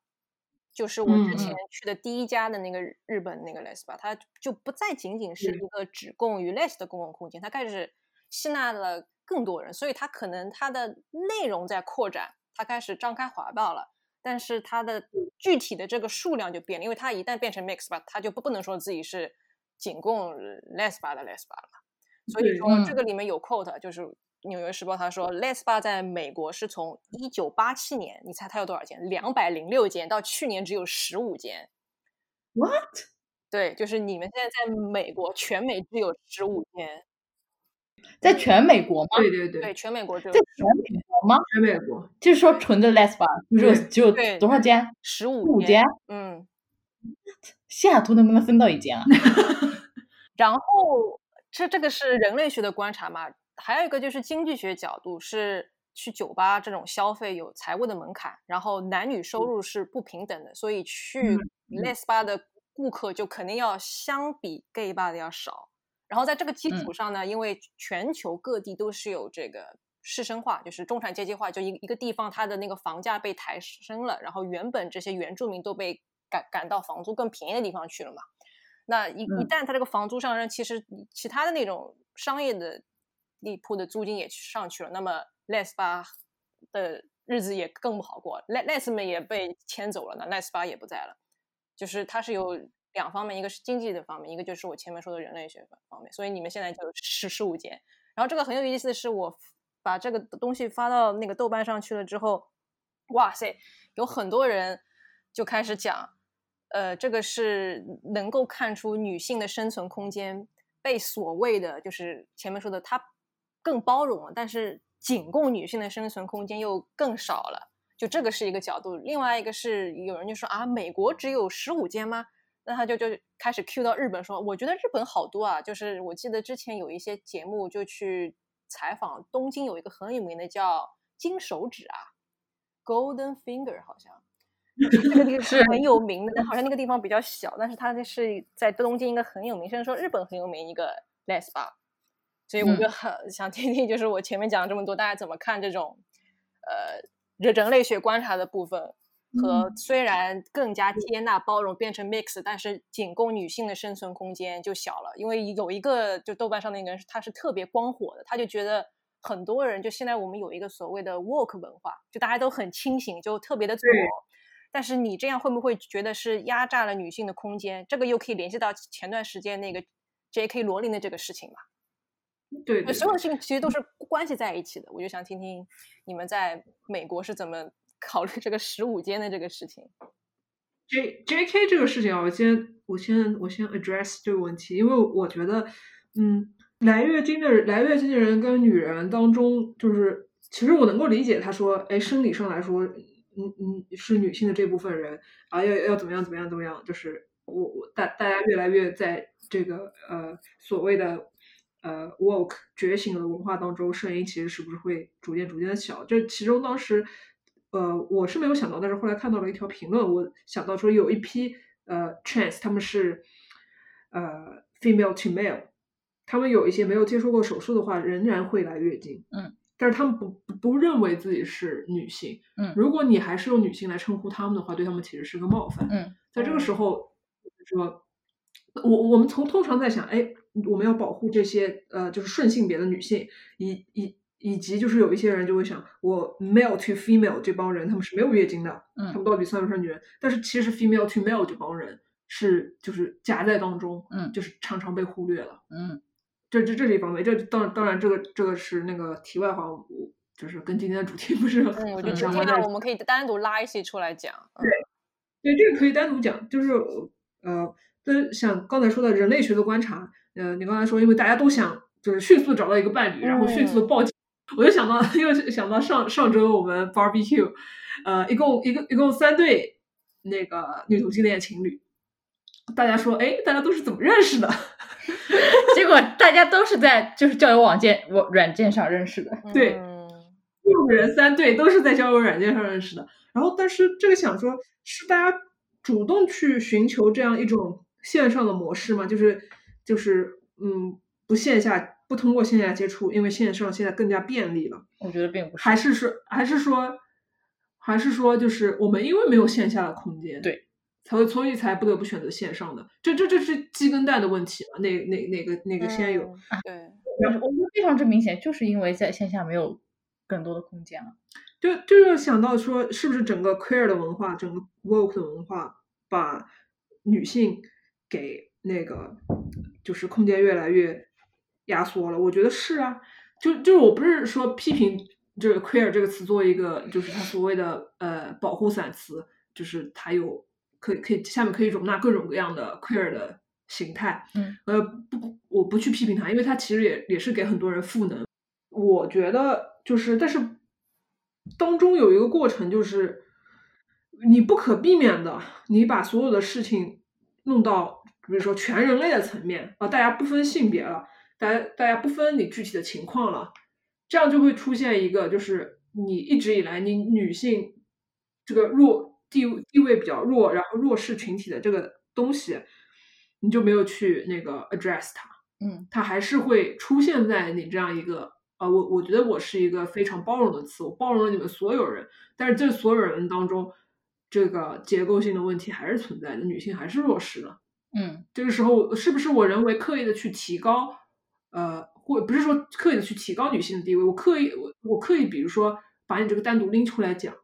就是我之前去的第一家的那个日本那个 Les 吧，它就不再仅仅是一个只供于 Les 的公共空间，它开始吸纳了更多人，所以它可能它的内容在扩展，它开始张开怀抱了，但是它的具体的这个数量就变了，因为它一旦变成 Mix 吧，它就不不能说自己是仅供 less 吧的 Les 吧了，所以说这个里面有 quote 就是。纽约时报他说，Les 吧在美国是从一九八七年，你猜它有多少间？两百零六间，到去年只有十五间。What？对，就是你们现在在美国，全美只有十五间，在全美国吗？对对对，对全美国只有在全美国吗？全美国，就是说纯的 Les 吧，只有只有多少间？十五间。嗯，西雅图能不能分到一间啊？[laughs] 然后这这个是人类学的观察嘛？还有一个就是经济学角度，是去酒吧这种消费有财务的门槛，然后男女收入是不平等的，所以去 Les 吧的顾客就肯定要相比 Gay 吧的要少。然后在这个基础上呢，因为全球各地都是有这个市生化，就是中产阶级化，就一一个地方它的那个房价被抬升了，然后原本这些原住民都被赶赶到房租更便宜的地方去了嘛。那一一旦它这个房租上升，其实其他的那种商业的。地铺的租金也上去了，那么 Les 吧的日子也更不好过，Les Les 们也被迁走了，那 Les 吧也不在了。就是它是有两方面，一个是经济的方面，一个就是我前面说的人类学方面。所以你们现在就十十五间。然后这个很有意思的是，我把这个东西发到那个豆瓣上去了之后，哇塞，有很多人就开始讲，呃，这个是能够看出女性的生存空间被所谓的就是前面说的她。更包容了，但是仅供女性的生存空间又更少了，就这个是一个角度。另外一个是有人就说啊，美国只有十五间吗？那他就就开始 Q 到日本说，我觉得日本好多啊。就是我记得之前有一些节目就去采访东京，有一个很有名的叫金手指啊，Golden Finger 好像，这个地方是很有名的，但好像那个地方比较小，但是它这是在东京一个很有名，甚至说日本很有名一个 les b a。所以我就很想听听，就是我前面讲了这么多，大家怎么看这种，呃，人人类学观察的部分和虽然更加接纳包容变成 mix，但是仅供女性的生存空间就小了。因为有一个就豆瓣上那个人，他是特别光火的，他就觉得很多人就现在我们有一个所谓的 work 文化，就大家都很清醒，就特别的自我。但是你这样会不会觉得是压榨了女性的空间？这个又可以联系到前段时间那个 J.K. 罗琳的这个事情嘛？对对，所有的事情其实都是关系在一起的。我就想听听你们在美国是怎么 [laughs] 考虑这个十五间的这个事情。J J.K. 这个事情啊，我先我先我先 address 这个问题，因为我觉得，嗯，来月经的来月经的人跟女人当中，就是其实我能够理解他说，哎，生理上来说，嗯嗯，是女性的这部分人啊，要要怎么样怎么样怎么样，就是我我大大家越来越在这个呃所谓的呃 woke 觉醒的文化当中，声音其实是不是会逐渐逐渐的小？这其中当时。呃，我是没有想到，但是后来看到了一条评论，我想到说有一批呃 trans，他们是呃 female to male，他们有一些没有接受过手术的话，仍然会来月经，嗯，但是他们不不认为自己是女性，嗯，如果你还是用女性来称呼他们的话，对他们其实是个冒犯，嗯，在这个时候说，我我们从通常在想，哎，我们要保护这些呃就是顺性别的女性，以以。以及就是有一些人就会想，我 male to female 这帮人他们是没有月经的，嗯，他们到底算不算女人？但是其实 female to male 这帮人是就是夹在当中，嗯，就是常常被忽略了，嗯，这这这是一方面，这当当然这个这个是那个题外话，我就是跟今天的主题不是嗯，我觉得今天我们可以单独拉一些出来讲，对，对，这个可以单独讲，就是呃，跟像刚才说的人类学的观察，呃，你刚才说因为大家都想就是迅速找到一个伴侣，然后迅速的报警。我就想到，[laughs] 又想到上上周我们 barbecue，呃，一共一个一共三对那个女同性恋情侣，大家说，哎，大家都是怎么认识的？[laughs] 结果大家都是在就是交友网件我软件上认识的。对，六个人三对都是在交友软件上认识的。然后，但是这个想说，是大家主动去寻求这样一种线上的模式吗？就是就是嗯，不线下。不通过线下接触，因为线上现在更加便利了。我觉得并不是，还是说，还是说，还是说，就是我们因为没有线下的空间，对，才会所以才不得不选择线上的。这这这是鸡跟蛋的问题嘛？哪哪哪个哪个先有？对，我我觉得非常之明显，就是因为在线下没有更多的空间了。就就是想到说，是不是整个 queer 的文化，整个 woke 的文化，把女性给那个就是空间越来越。压缩了，我觉得是啊，就就是我不是说批评这个 queer 这个词作为一个就是它所谓的呃保护伞词，就是它有可以可以下面可以容纳各种各样的 queer 的形态，嗯，呃不我不去批评它，因为它其实也也是给很多人赋能。我觉得就是，但是当中有一个过程，就是你不可避免的，你把所有的事情弄到比如说全人类的层面啊，大家不分性别了。大家大家不分你具体的情况了，这样就会出现一个，就是你一直以来你女性这个弱地地位比较弱，然后弱势群体的这个东西，你就没有去那个 address 它，嗯，它还是会出现在你这样一个啊，我我觉得我是一个非常包容的词，我包容了你们所有人，但是这所有人当中，这个结构性的问题还是存在的，女性还是弱势的，嗯，这个时候是不是我人为刻意的去提高？呃，或不是说刻意的去提高女性的地位，我刻意我我刻意，比如说把你这个单独拎出来讲，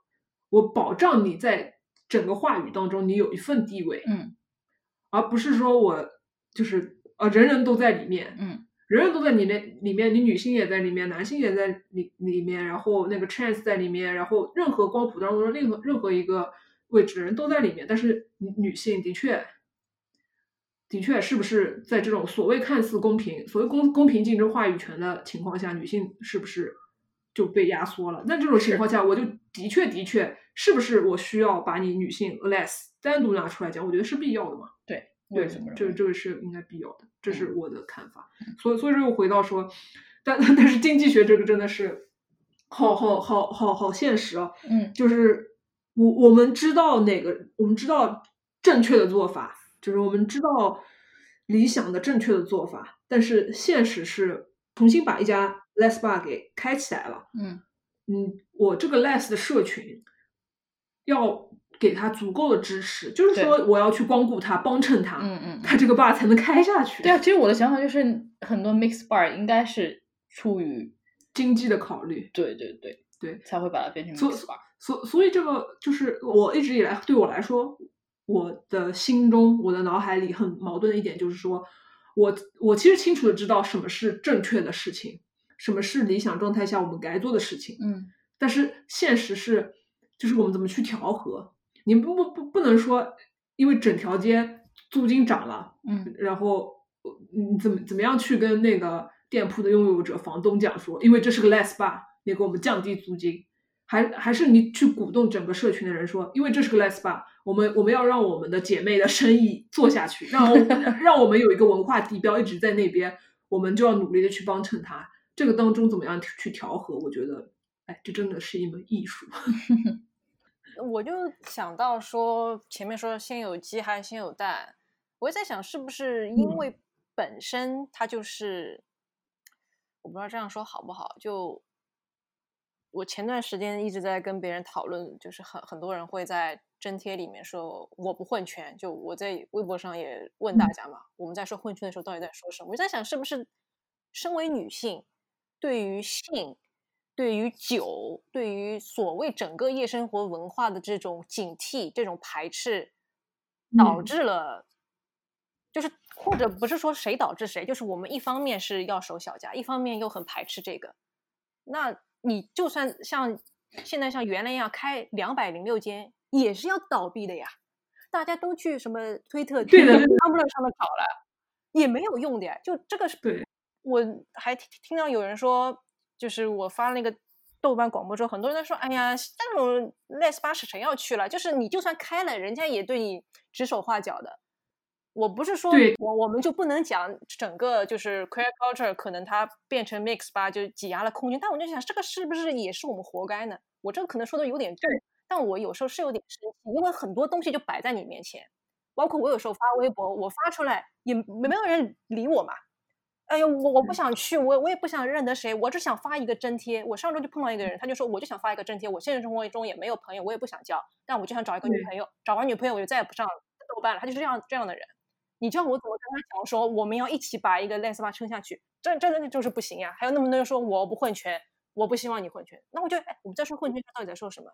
我保障你在整个话语当中你有一份地位，嗯，而不是说我就是呃人人都在里面，嗯，人人都在你那里面，你女性也在里面，男性也在里里面，然后那个 trans 在里面，然后任何光谱当中任何任何一个位置的人都在里面，但是女女性的确。的确，是不是在这种所谓看似公平、所谓公公平竞争话语权的情况下，女性是不是就被压缩了？那这种情况下，我就的确的确，是不是我需要把你女性 less 单独拿出来讲？我觉得是必要的嘛？对，对，这个这个是应该必要的，这是我的看法。所以，所以说又回到说，但但是经济学这个真的是好好好好好现实啊！嗯，就是我我们知道哪个，我们知道正确的做法。就是我们知道理想的正确的做法，但是现实是重新把一家 less bar 给开起来了。嗯嗯，我这个 less 的社群要给他足够的支持，就是说我要去光顾他，帮衬他，嗯嗯，他这个 bar 才能开下去。对啊，其实我的想法就是很多 mix bar 应该是出于经济的考虑，对对对对，才会把它变成 mix bar。所所以这个就是我一直以来对我来说，我的心中我的脑海里很矛盾的一点就是说，我我其实清楚的知道什么是正确的事情，什么是理想状态下我们该做的事情，嗯但是现实是，就是我们怎么去调和？你不不不不能说，因为整条街租金涨了，嗯然后呃你怎么怎么样去跟那个店铺的拥有者、房东讲说，因为这是个 less bar，你给我们降低租金，还还是你去鼓动整个社群的人说，因为这是个 less bar，我们我们要让我们的姐妹的生意做下去，让我 [laughs] 让我们有一个文化地标一直在那边，我们就要努力的去帮衬它。这个当中怎么样去调和？我觉得，哎，这真的是一门艺术。[laughs] 我就想到说，前面说先有鸡还是先有蛋，我就在想，是不是因嗯为本身它就是，我不知道这样说好不好。就我前段时间一直在跟别人讨论，就是很很多人会在真贴里面说我不混圈，就我在微博上也问大家嘛，我们在说混圈的时候到底在说什么？我就在想，是不是身为女性，对于性。对于酒，对于所谓整个夜生活文化的这种警惕、这种排斥，导嗯致了，就是或者不是说谁导致谁，就是我们一方面是要守小家，一方面又很排斥这个。那你就算像现在像原来一样开两百零六间，也是要倒闭的呀。大家都去什么推特、对的 Tumblr 上面找了，也没有用的呀。就这个是，对我还听听到有人说。就是我发那个豆瓣广播之后，很多人都说：“哎呀，那种 les 吧是谁要去了？就是你就算开了，人家也对你指手画脚的。”我不是说我我们就不能讲整个就是 queer culture 可能它变成 mix 吧，就挤压了空间。但我就想，这个是不是也是我们活该呢？我这个可能说的有点重，但我有时候是有点生气，因为很多东西就摆在你面前，包括我有时候发微博，我发出来也没有人理我嘛。哎呦，我我不想去，我我也不想认得谁，我只想发一个真贴。我上周就碰到一个人，他就说我就想发一个真贴，我现实生活中也没有朋友，我也不想交，但我就想找一个女朋友。找完女朋友我就再也不上豆瓣了。他就是这样这样的人，你叫我怎么跟他讲说我们要一起把一个 les 吧撑下去？这真的就是不行呀！还有那么多人说我不混圈，我不希望你混圈，那我就哎，我们在说混圈到底在说什么？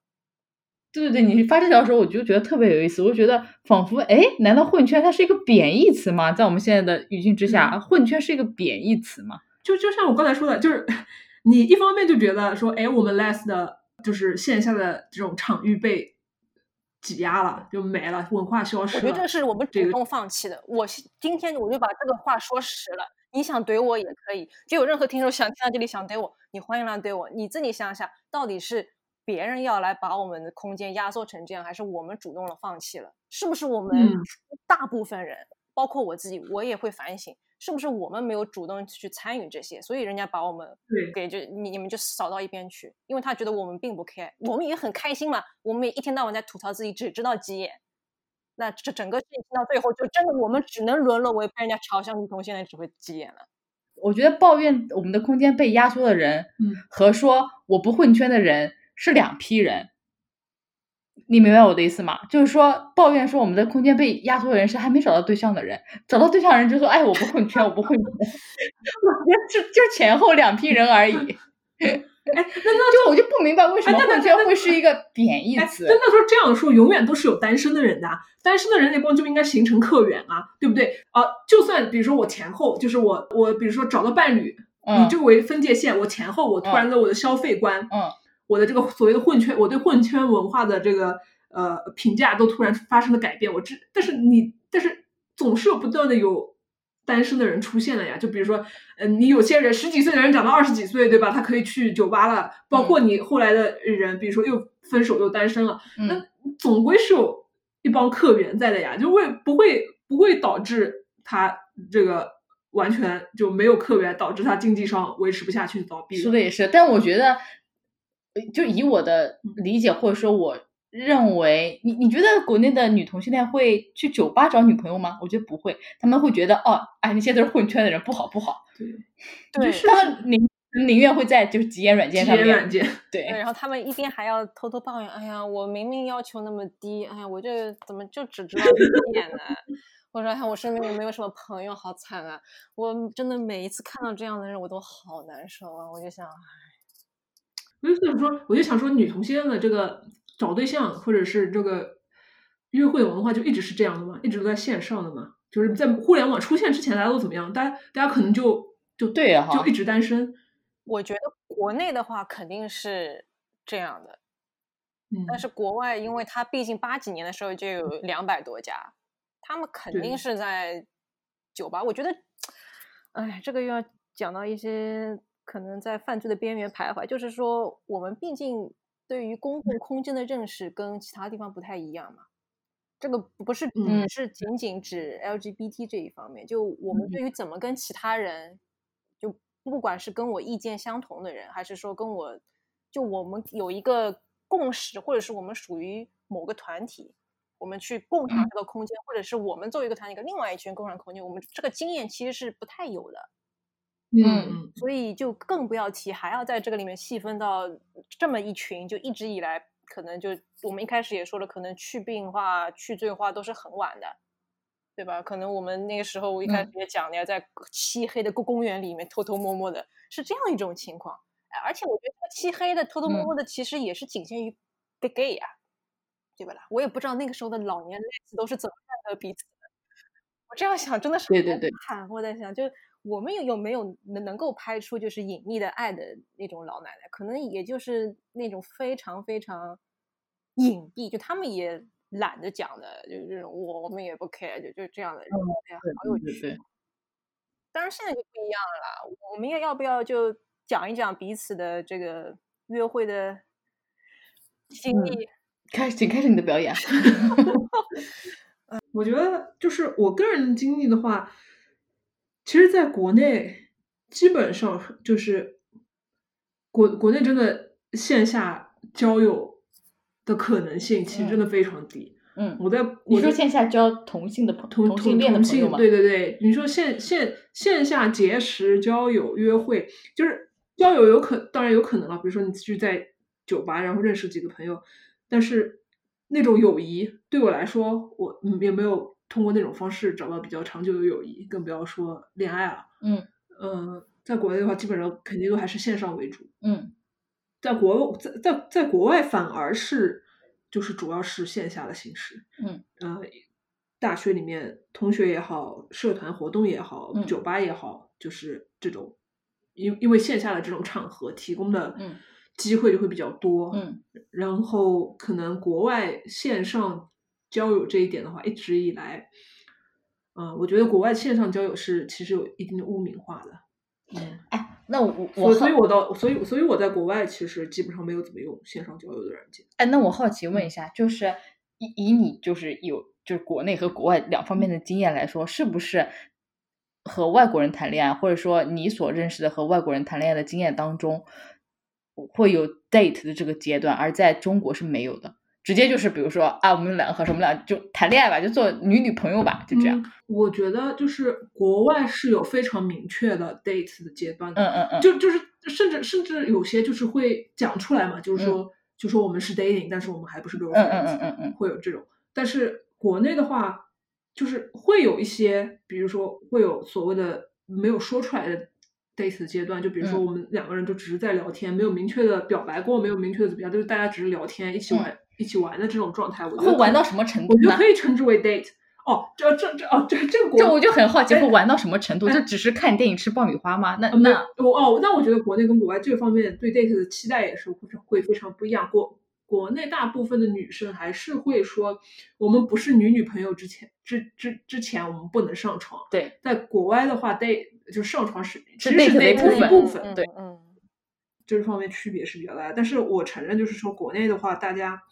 对对对，你发这条的时候，我就觉得特别有意思。我就觉得仿佛，哎，难道混圈它是一个贬义词吗？在我们现在的语境之下，嗯、混圈是一个贬义词吗？就就像我刚才说的，就是 [laughs] 你一方面就觉得说，哎，我们 less 的，就是线下的这种场域被挤压了，就没了，文化消失了。我觉得这是我们主动放弃的。我今天我就把这个话说实了，你想怼我也可以，就有任何听众想听到这里想怼我，你欢迎来怼我。你自己想想，到底是。别人要来把我们的空间压缩成这样，还是我们主动了放弃了？是不是我们嗯大部分人，嗯、包括我自己，我也会反省，是不是我们没有主动去参与这些，所以人家把我们给就你你们就扫到一边去，因为他觉得我们并不 care，我们也很开心嘛，我们也一天到晚在吐槽自己只知道急眼，那这整个事情到最后就真的我们只能沦落为被人家嘲笑女同现在只会急眼了。我觉得抱怨我们的空间被压缩的人，嗯，和说我不混圈的人。是两批人，你明白我的意思吗？就是说，抱怨说我们的空间被压缩的人是还没找到对象的人，找到对象的人就说：“哎，我不混圈，我不混圈。[laughs] ”我觉得就就前后两批人而已。[laughs] 哎，那那就我就不明白为什么混圈会是一个贬义词。真的说这样说，永远都是有单身的人的，单身的人那光就应该形成客源啊，对不对？啊，就算比如说我前后，就是我我比如说找到伴侣，嗯、以这个为分界线，我前后我突然的我的消费观，嗯。我的这个所谓的混圈，我对混圈文化的这个呃评价都突然发生了改变。我知，但是你，但是总是有不断的有单身的人出现了呀。就比如说，嗯、呃，你有些人十几岁的人长到二十几岁，对吧？他可以去酒吧了。包括你后来的人，比如说又分手又单身了，嗯、那总归是有一帮客源在的呀，就会不会不会导致他这个完全就没有客源，导致他经济上维持不下去倒闭。说的也是，但我觉得。就以我的理解，或者说我认为，你你觉得国内的女同性恋会去酒吧找女朋友吗？我觉得不会，他们会觉得哦，哎，那些都是混圈的人，不好不好。对，对，他们宁宁愿会在就是极言软件上面，软件对，然后他们一边还要偷偷抱怨，哎呀，我明明要求那么低，哎呀，我这怎么就只知道一点呢？[laughs] 我说，哎，我身边也没有什么朋友，好惨啊！我真的每一次看到这样的人，我都好难受啊！我就想，哎。我就想说，我就想说，女同性恋的这个找对象或者是这个约会文化就一直是这样的嘛，一直都在线上的嘛，就是在互联网出现之前，大家都怎么样？大家大家可能就就对哈，就一直单身。我觉得国内的话肯定是这样的，嗯，但是国外，因为它毕竟八几年的时候就有两百多家，他们肯定是在酒吧。我觉得，哎，这个又要讲到一些可能在犯罪的边缘徘徊。就是说，我们毕竟对于公共空间的认识跟其他地方不太一样嘛。这个不是只是仅仅指 LGBT 这一方面，就我们对于怎么跟其他人。就不管是跟我意见相同的人，还是说跟我就我们有一个共识，或者是我们属于某个团体，我们去共享这个空间，或者是我们作为一个团体跟另外一群共享空间，我们这个经验其实是不太有的。嗯，所以就更不要提还要在这个里面细分到这么一群，就一直以来可能就我们一开始也说了，可能去病化、去罪化都是很晚的。对吧？可能我们那个时候，我一开始也讲，你要在漆黑的公公园里面偷偷摸摸的，是这样一种情况。而且我觉得漆黑的、偷偷摸摸的，其实也是仅限于 gay 呀，对吧啦？我也不知道那个时候的老年 les 都是怎么看待彼此的。我这样想真的是对对对，我在想，就我们有有没有能能够拍出就是隐秘的爱的那种老奶奶？可能也就是那种非常非常隐蔽，就他们也。懒得讲的，就是这种，我我们也不 care，就就这样的，哎呀，好有趣。当然现在就不一样了啦，我们要要不要就讲一讲彼此的这个约会的经历？开始，请开始你的表演。[laughs] [laughs] 我觉得就是我个人的经历的话，其实在国内基本上就是国国内真的线下交友。的可能性其实真的非常低。嗯，我在你说线下交同性的同同性恋的朋友吗？对对对，你说线线线下结识交友约会，就是交友有可当然有可能了。比如说你去在酒吧，然后认识几个朋友，但是那种友谊对我来说，我也没有通过那种方式找到比较长久的友谊，更不要说恋爱了。嗯嗯，在国内的话，基本上肯定都还是线上为主。嗯。在国在在在国外反而是就是主要是线下的形式，嗯呃，大学里面同学也好，社团活动也好，酒吧也好，就是这种，因因为线下的这种场合提供的机会就会比较多，嗯，然后可能国外线上交友这一点的话，一直以来，嗯，我觉得国外线上交友是其实有一定的污名化的，嗯，哎。那我我所以，我到所以，所以我在国外其实基本上没有怎么用线上交友的软件。哎，那我好奇问一下，就是以以你就是有就是国内和国外两方面的经验来说，是不是和外国人谈恋爱，或者说你所认识的和外国人谈恋爱的经验当中，会有 date 的这个阶段，而在中国是没有的？直接就是，比如说啊，我们两个和什么俩就谈恋爱吧，就做女女朋友吧，就这样。我觉得就是国外是有非常明确的 date 的阶段的，嗯嗯嗯，就就是甚至甚至有些就是会讲出来嘛，就是说就说我们是 dating，但是我们还不是 girlfriend，嗯嗯嗯嗯，会有这种。但是国内的话，就是会有一些，比如说会有所谓的没有说出来的 date 的阶段，就比如说我们两个人就只是在聊天，没有明确的表白过，没有明确的怎么样，就是大家只是聊天，一起玩。一起玩的这种状态，我会玩到什么程度？我觉得可以称之为 date。哦，这这这哦，这这个，这我就很好奇，会玩到什么程度？就只是看电影吃爆米花吗？那那我哦，那我觉得国内跟国外这方面对 date 的期待也是会会非常不一样。国国内大部分的女生还是会说，我们不是女女朋友之前之之之前，我们不能上床。对，在国外的话，date 就上床是是 date 的一部分，对，嗯，这方面区别是比较大的。但是我承认，就是说国内的话，大家。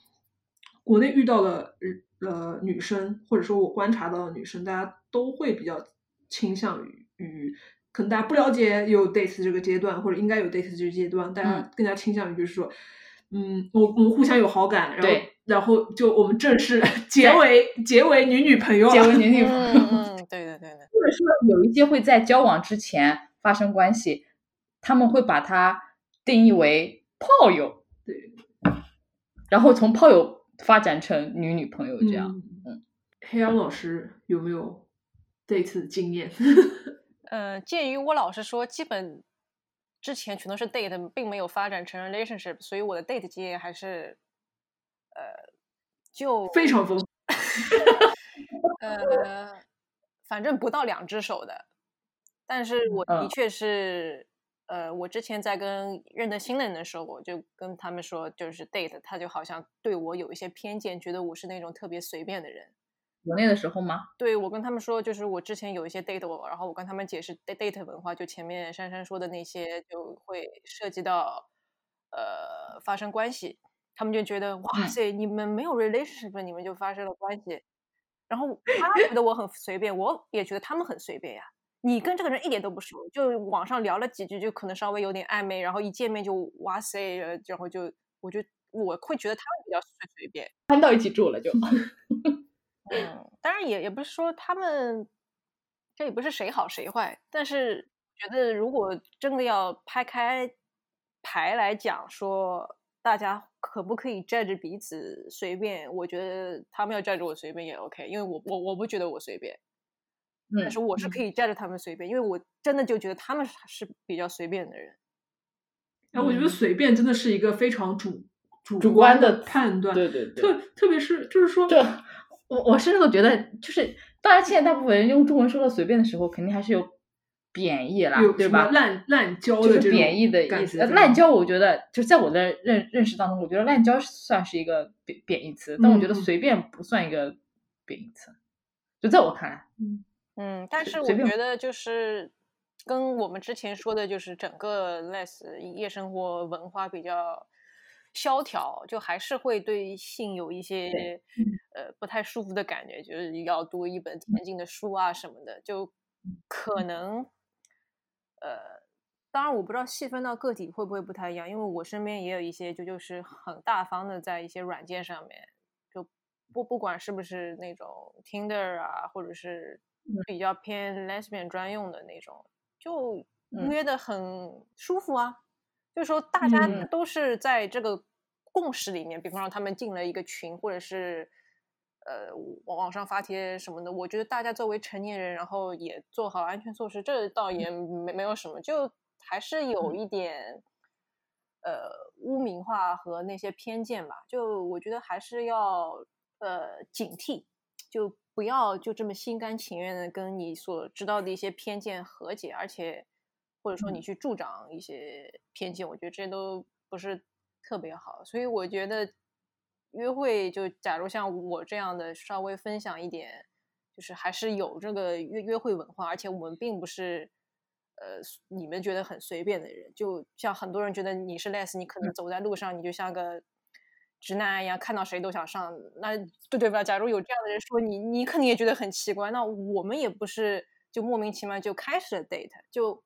国内遇到的呃女生，或者说我观察到的女生，大家都会比较倾向于于，可能大家不了解有 date 这个阶段，或者应该有 date 这个阶段，大家更加倾向于就是说，嗯，我我们互相有好感，然后然后就我们正式结为结为女女朋友，结为女。女朋友，[laughs] 嗯，对对对对，或者说有一些会在交往之前发生关系，他们会把它定义为炮友，对，然后从炮友。发展成女女朋友这样，嗯，黑羊老师有没有这次经验？[laughs] 呃，鉴于我老实说，基本之前全都是 date，并没有发展成 relationship，所以我的 date 经验还是呃就非常丰富。[laughs] 呃，反正不到两只手的，但是我的确是，呃，我之前在跟认得新的人的时候，我就跟他们说，就是 date，他就好像对我有一些偏见，觉得我是那种特别随便的人。国内的时候吗？对，我跟他们说，就是我之前有一些 date，我然后我跟他们解释 date 文化，就前面珊珊说的那些，就会涉及到呃发生关系，他们就觉得哇塞，你们没有 relationship，你们就发生了关系。然后 [laughs] 他觉得我很随便，我也觉得他们很随便呀。你跟这个人一点都不熟，就网上聊了几句，就可能稍微有点暧昧，然后一见面就哇塞，然后就我就我会觉得他们比较随随便，搬到一起住了就。[laughs] 嗯，当然也也不是说他们这也不是谁好谁坏，但是觉得如果真的要拍开牌来讲说。大家可不可以 judge 彼此随便？我觉得他们要 judge 我随便也 OK，因为我我我不觉得我随便，但是我是可以 judge 他们随便，因为我真的就觉得他们是比较随便的人。哎，我觉得随便真的是一个非常主主观的判断，对对对，特特别是就是说，我我甚至都觉得，就是当然现在大部分人用中文说到随便的时候，肯定还是有。贬义啦，对吧？滥滥交就是贬义的意思。滥交，我觉得就在我的认认识当中，我觉得滥交算是一个贬贬义词，但我觉得随便不算一个贬义词。就在我看来，嗯嗯，但是我觉得就是跟我们之前说的，就是整个 less 夜生活文化比较萧条，就还是会对性有一些呃不太舒服的感觉，就是要读一本田径的书啊什么的，就可能。呃，当然我不知道细分到个体会不会不太一样，因为我身边也有一些就就是很大方的，在一些软件上面，就不不管是不是那种 Tinder 啊，或者是比较偏 Lesbian 专用的那种，就约的很舒服啊。就是说大家都是在这个共识里面，比方说他们进了一个群，或者是。呃，网网上发帖什么的，我觉得大家作为成年人，然后也做好安全措施，这倒也没没有什么，就还是有一点呃污名化和那些偏见吧。就我觉得还是要呃警惕，就不要就这么心甘情愿的跟你所知道的一些偏见和解，而且或者说你去助长一些偏见，我觉得这些都不是特别好。所以我觉得。约会就假如像我这样的稍微分享一点，就是还是有这个约约会文化，而且我们并不是呃你们觉得很随便的人，就像很多人觉得你是 less，你可能走在路上你就像个直男一样，看到谁都想上，那对对吧？假如有这样的人说你，你肯定也觉得很奇怪。那我们也不是就莫名其妙就开始了 date 就。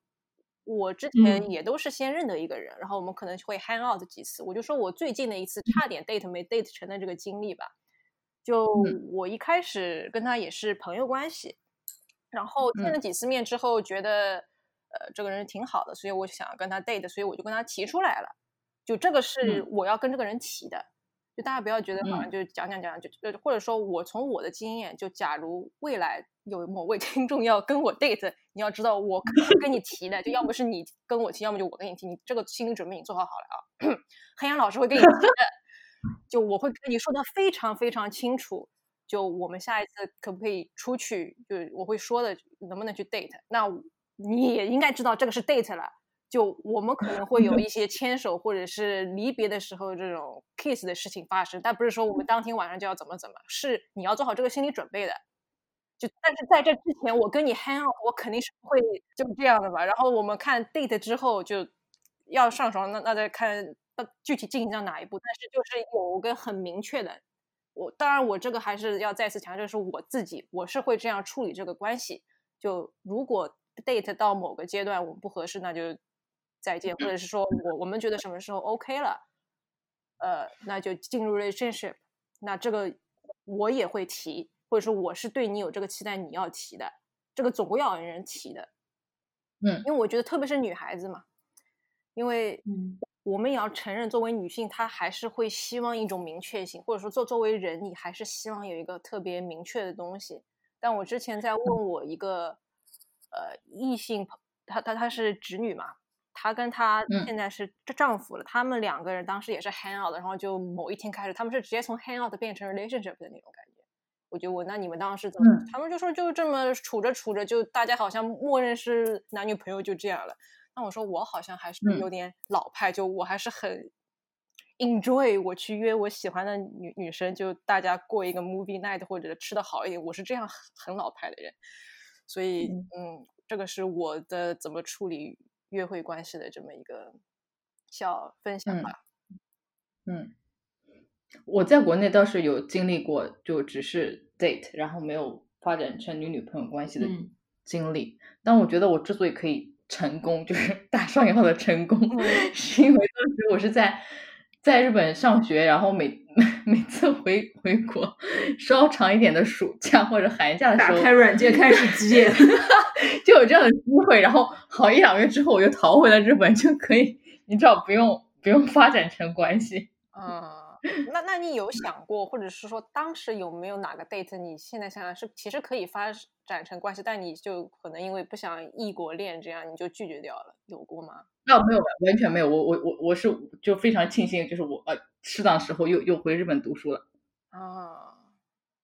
我之前也都是先认得一个人，然后我们可能会 hang out 几次。我就说我最近的一次差点 date 没 date 成的这个经历吧。就我一开始跟他也是朋友关系，然后见了几次面之后，觉得呃这个人挺好的，所以我想跟他 date，所以我就跟他提出来了。就这个是我要跟这个人提的。就大家不要觉得好像就讲讲讲就就或者说我从我的经验，就假如未来有某位 [laughs] 听众要跟我 date，你要知道我跟你提的，就要不是你跟我提，要么就我跟你提，你这个心理准备你做好好了啊。[coughs] 黑羊老师会跟你提的，[coughs] 就我会跟你说的非常非常清楚。就我们下一次可不可以出去？就我会说的，能不能去 date？那你也应该知道这个是 date 了。就我们可能会有一些牵手或者是离别的时候这种 kiss 的事情发生，但不是说我们当天晚上就要怎么怎么，是你要做好这个心理准备的。就但是在这之前，我跟你 hang out，我肯定是不会就这样的吧。然后我们看 date 之后就要上床，那那再看具体进行到哪一步。但是就是有个很明确的，我当然我这个还是要再次强调，是我自己我是会这样处理这个关系。就如果 date 到某个阶段我们不合适，那就。再见，或者是说我我们觉得什么时候 OK 了，呃，那就进入 relationship。那这个我也会提，或者说我是对你有这个期待，你要提的，这个总归要有人提的。嗯，因为我觉得特别是女孩子嘛，因为我们也要承认，作为女性，她还是会希望一种明确性，或者说作作为人，你还是希望有一个特别明确的东西。但我之前在问我一个呃异性朋，她她她是直女嘛。她跟她嗯现在是丈夫了，他们两个人当时也是 hang out 的，然后就某一天开始，他们是直接从 hang out 变成 relationship 的那种感觉。我就问，那你们当时怎么？嗯他们就说就这么处着处着，就大家好像默认是男女朋友，就这样了。那我说我好像还是嗯有点老派，就我还是很 enjoy 我去约我喜欢的女女生，就大家过一个 movie night 或者吃的好一点，我是这样很很老派的人。所以嗯嗯，这个是我的怎么处理约会关系的这么一个小分享嗯吧。嗯，我在国内倒是有经历过，就只是 date，然后没有发展成女女朋友关系的嗯经历。但我觉得我之所以可以成功，[laughs] 就是打上引号的成功，嗯 [laughs] 是因为当时我是在在日本上学，然后每每次回回国稍长一点的暑假或者寒假的时候，打开软件开始积 [laughs] 累。就有这样的机会，然后好一两个月之后我又逃回了日本，就可以，你知道不用不用发展成关系。嗯，那那你有想过，或者是说当时有没有哪个 date，你现在想想是其实可以发展成关系，但你就可能因为不想异国恋这样，你就拒绝掉了，有过吗？那没有，完全没有。我我我我是就非常庆幸，就是我呃适当时候又又回日本读书了，啊，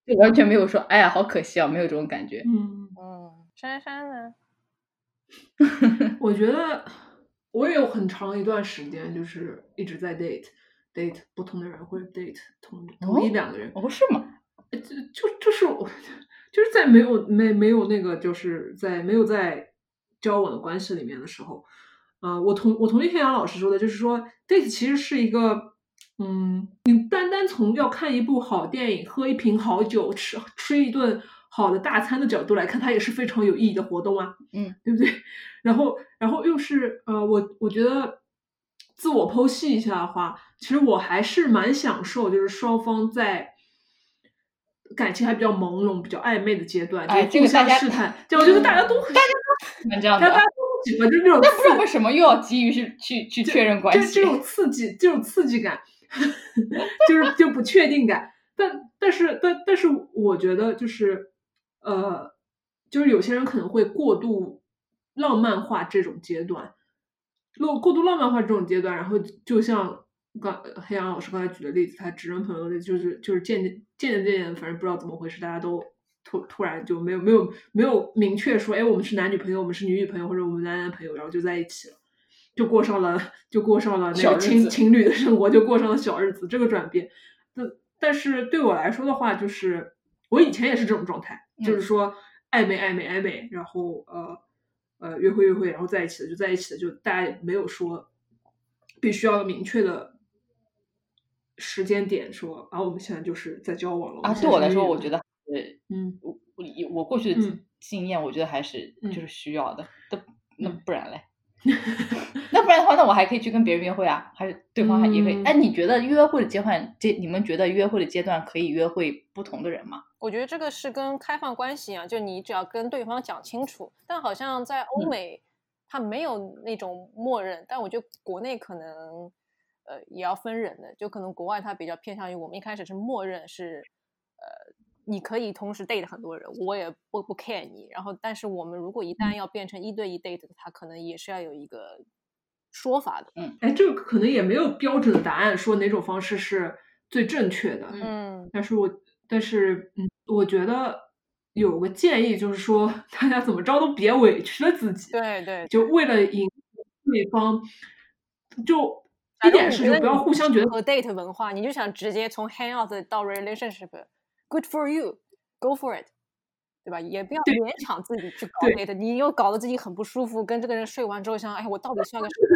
就完全没有说哎呀好可惜啊，没有这种感觉。嗯，嗯，珊珊呢？[laughs] 我觉得我也有很长一段时间就是一直在 date date 不同的人，或者 date 同同一哦两个人。哦，是吗？呃就就就是我，就是在没有没没有那个，就是在没有在交往的关系里面的时候，呃，我同我同意天阳老师说的，就是说 date 其实是一个，嗯，你单单从要看一部好电影、喝一瓶好酒、吃吃一顿好的大餐的角度来看，它也是非常有意义的活动啊，嗯，对不对？然后，然后又是呃，我我觉得自我剖析一下的话，其实我还是蛮享受，就是双方在感情还比较朦胧、比较暧昧的阶段，哎就互相试探。这我觉得大家都很，大喜欢这样的大家。都喜欢，就是这种但不知道为什么又要急于去去去确认关系这这。种刺激，这种刺激感，[laughs] 就是就不确定感。但但是但但是，我觉得就是呃，就是有些人可能会过度浪漫化这种阶段，过过度浪漫化这种阶段，然后就像刚黑羊老师刚才举的例子，他直人朋友的，就是就是渐渐渐渐渐渐，反正不知道怎么回事，大家都突突然就没有没有没有明确说，哎，我们是男女朋友，我们是女女朋友，或者我们男男朋友，然后就在一起了。就过上了，就过上了那个小情情侣的生活，就过上了小日子。这个转变，但但是对我来说的话，就是我以前也是这种状态，就是嗯说暧昧暧昧暧昧，然后呃呃约会约会，然后在一起的就在一起的，就大家也没有说必须要明确的时间点说啊，我们现在就是在交往了。啊，对我来说，我觉得呃，嗯我我过去的经验，我觉得还是嗯就是需要的。那那嗯不然嘞？[laughs] 那不然的话，那我还可以去跟别人约会啊，还是对方还也可以？嗯哎，你觉得约会的阶段这，你们觉得约会的阶段可以约会不同的人吗？我觉得这个是跟开放关系一样，就你只要跟对方讲清楚。但好像在欧嗯美，它没有那种默认，但我觉得国内可能呃也要分人的，就可能国外他比较偏向于我们一开始是默认是呃你可以同时 date 很多人，我也不不 care 你。然后，但是我们如果一旦要变成一对一 date，它可能也是要有一个说法的。嗯哎，这个可能也没有标准的答案，说哪种方式是最正确的。嗯但是我但是嗯，我觉得有个建议就是说，[laughs] 大家怎么着都别委屈了自己，对对，就为了赢对方，就一点是就不要互相觉得和 date 文化，你就想直接从 hang out 到 relationship，good for you，go for it，对吧？也不要勉强自己去搞对 date，你又搞得自己很不舒服，跟这个人睡完之后想，哎，我到底算个什么？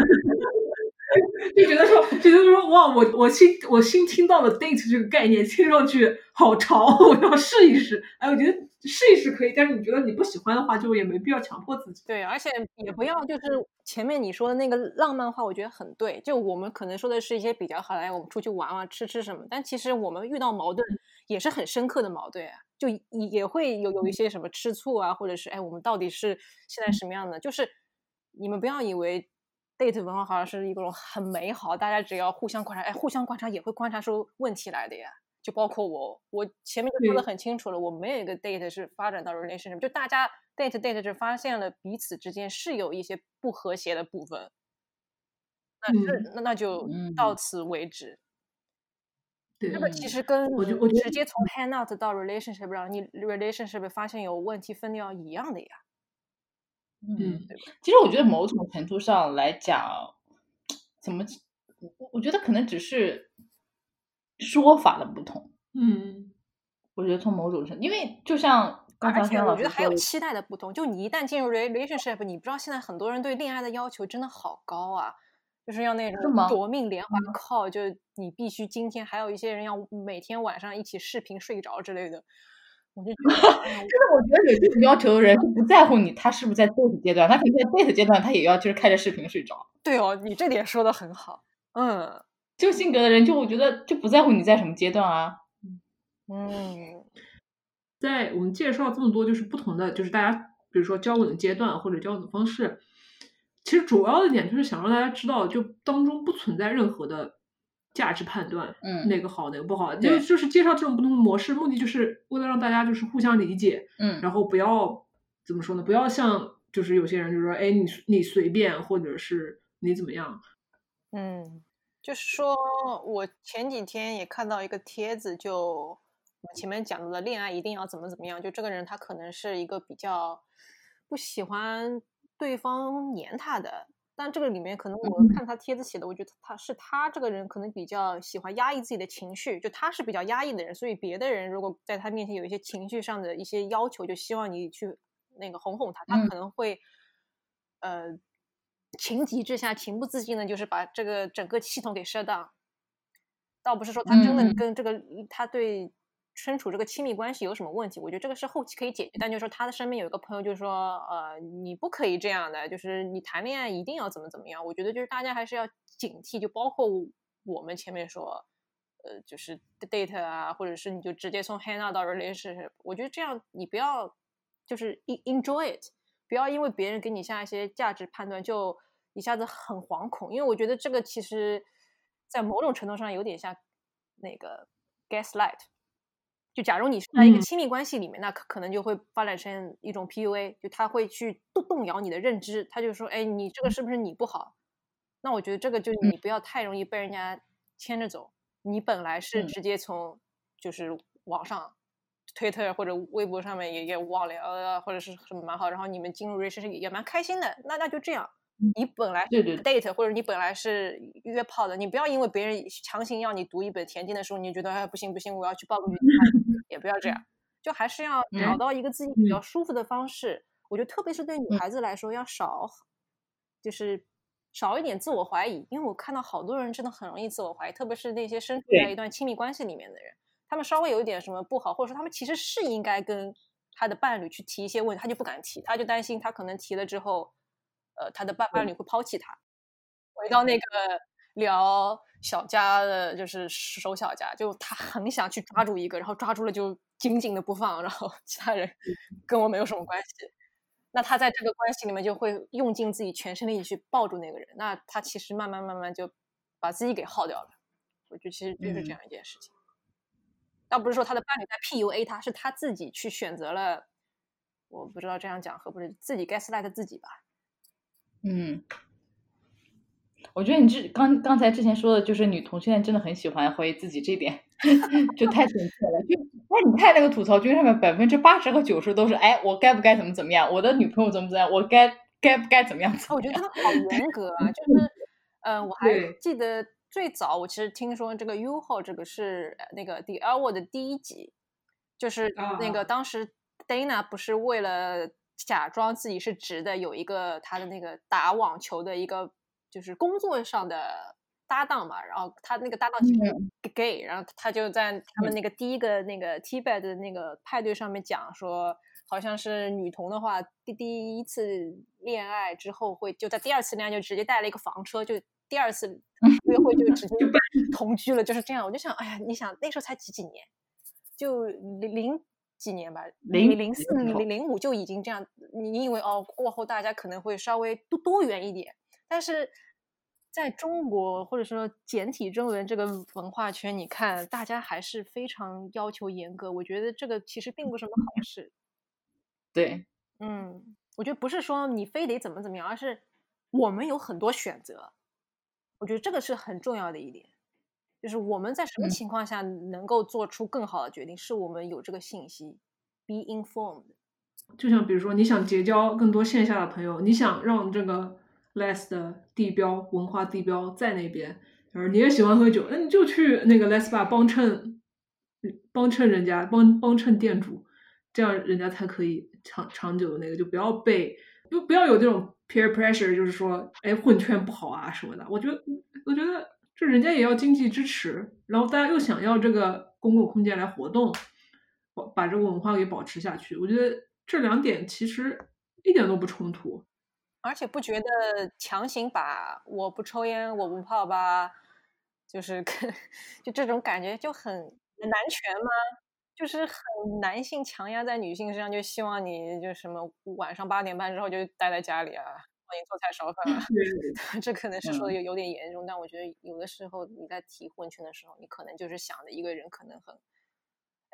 [laughs] 就觉得说，就觉得说，哇，我我新我新听到了 date 这个概念，听上去好潮，[laughs] 我要试一试。哎，我觉得试一试可以，但是你觉得你不喜欢的话，就也没必要强迫自己。对，而且也不要就是前面你说的那个浪漫话，我觉得很对。就我们可能说的是一些比较好的，哎，我们出去玩玩、吃吃什么，但其实我们遇到矛盾也是很深刻的矛盾啊，就也也会有有一些什么吃醋啊，或者是哎，我们到底是现在什么样的？就是你们不要以为 date 文化好像是一种很美好，大家只要互相观察，哎，互相观察也会观察出问题来的呀。就包括我，我前面就说的很清楚了，我没有一个 date 是发展到 relationship，就大家 date date 是发现了彼此之间是有一些不和谐的部分，那是那那就到此为止。对，这个其实跟我就我直接从 hang out 到 relationship，让你 relationship 发现有问题分掉一样的呀。嗯，其实我觉得某种程度上来讲，怎么我我觉得可能只是说法的不同。嗯，我觉得从某种程度，因为就像刚才我觉得还有期待的不同。就你一旦进入 relationship，你不知道现在很多人对恋爱的要求真的好高啊。就是要那种夺命连环 call，就你必须今天，还有一些人要每天晚上一起视频睡着之类的。我就觉得，就是我觉得有这种要求的人，不在乎你他是不是在 date 阶段，他可能在 date 阶段，他也要就是开着视频睡着。对哦，你这点说的很好。嗯，就性格的人，就我觉得就不在乎你在什么阶段啊。嗯，在我们介绍这么多，就是不同的，就是大家比如说交往的阶段或者交往的方式。其实主要的点就是想让大家知道，就当中不存在任何的价值判断，嗯，哪个好哪个不好，就就是介绍这种不同的模式，目的就是为了让大家就是互相理解，嗯，然后不要怎么说呢？不要像就是有些人就是说，哎，你你随便，或者是你怎么样？嗯，就是说我前几天也看到一个帖子，就我前面讲的恋爱一定要怎么怎么样，就这个人他可能是一个比较不喜欢。对方黏他的，但这个里面可能我看他帖子写的，我觉得他是他这个人可能比较喜欢压抑自己的情绪，就他是比较压抑的人，所以别的人如果在他面前有一些情绪上的一些要求，就希望你去那个哄哄他，他可能会呃情急之下情不自禁的，就是把这个整个系统给 shut down。倒不是说他真的跟这个他对。身处这个亲密关系有什么问题？我觉得这个是后期可以解决。但就是说，他的身边有一个朋友，就说，呃，你不可以这样的，就是你谈恋爱一定要怎么怎么样。我觉得就是大家还是要警惕，就包括我们前面说，呃，就是 date 啊，或者是你就直接从 hang out 到 relationship。我觉得这样你不要就是 enjoy it，不要因为别人给你下一些价值判断就一下子很惶恐，因为我觉得这个其实在某种程度上有点像那个 gaslight。就假如你是在一个亲密关系里面，那可可能就会发展成一种 PUA，就他会去动动摇你的认知，他就说，哎，你这个是不是你不好？那我觉得这个就你不要太容易被人家牵着走。你本来是直接从就是网上推特或者微博上面也也网聊啊，或者是什么蛮好，然后你们进入 relationship 也蛮开心的，那那就这样。你本来是 date 或者你本来是约炮的，你不要因为别人强行要你读一本田径的书，你觉得哎不行不行，我要去报个女团，也不要这样，就还是要找。到一个自己比较舒服的方式。我觉得特别是对女孩子来说，要少就是少一点自我怀疑，因为我看到好多人真的很容易自我怀疑，特别是那些身处在一段亲密关系里面的人，他们稍微有一点什么不好，或者说他们其实是应该跟他的伴侣去提一些问题，他就不敢提，他就担心他可能提了之后。呃，他的伴伴侣会抛弃他。回到那个聊小家的，就是守小家，就他很想去抓住一个，然后抓住了就紧紧的不放，然后其他人跟我没有什么关系。那他在这个关系里面就会用尽自己全身力气去抱住那个人，那他其实慢慢慢慢就把自己给耗掉了。我觉得其实就是这样一件事情。倒不是说他的伴侣在 PUA 他，是他自己去选择了。我不知道这样讲合不合适，自己 gaslight 自己吧。嗯，我觉得你这刚刚才之前说的，就是女同性恋真的很喜欢怀疑自己，这点 [laughs] 就太准确了。就那，你看那个吐槽君上面，百分之八十和九十都是哎，我该不该怎么怎么样？我的女朋友怎么怎么样？我该该不该怎么样？我觉得好严格啊！就是，嗯，我还记得最早我其实听说这个 U 号这个是那个 The L Word 的第一集，就是那个当时 Dana 不是为了。假装自己是直的，有一个他的那个打网球的一个就是工作上的搭档嘛，然后他那个搭档其实 gay，然后他就在他们那个第一个那个 T bed 的那个派对上面讲说，好像是女童的话，第第一次恋爱之后会就在第二次恋爱就直接带了一个房车，就第二次 [laughs] 约会就直接同居了，就是这样。我就想，哎呀，你想那时候才几几年，就零零。几年吧，零零四、零零五就已经这样。你以为哦，过后大家可能会稍微多多元一点，但是在中国或者说简体中文这个文化圈，你看大家还是非常要求严格。我觉得这个其实并不是什么好事。对，嗯，我觉得不是说你非得怎么怎么样，而是我们有很多选择。我觉得这个是很重要的一点，就是我们在什么嗯情况下能够做出更好的决定，是我们有这个信息，be informed。就像比如说，你想结交更多线下的朋友，你想让这个 less 的地标文化地标在那边，就是你也喜欢喝酒，那你就去那个 less bar 帮衬，帮衬人家，帮帮衬店主，这样人家才可以长长久的那个，就不要被，就不要有这种 peer pressure，就是说，哎，混圈不好啊什么的。我觉得，我觉得这人家也要经济支持，然后大家又想要这个公共空间来活动，把把这个文化给保持下去。我觉得这两点其实一点都不冲突。而且不觉得强行把我不抽烟我不泡吧，就是跟 [laughs] 就这种感觉就很男权吗？就是很男性强压在女性身上，就希望你就什么晚上八点半之后就待在家里啊，帮你做菜烧饭啊。[laughs] 对，这可能是说的嗯有有点严重，但我觉得有的时候你在提混圈的时候，你可能就是想着一个人可能很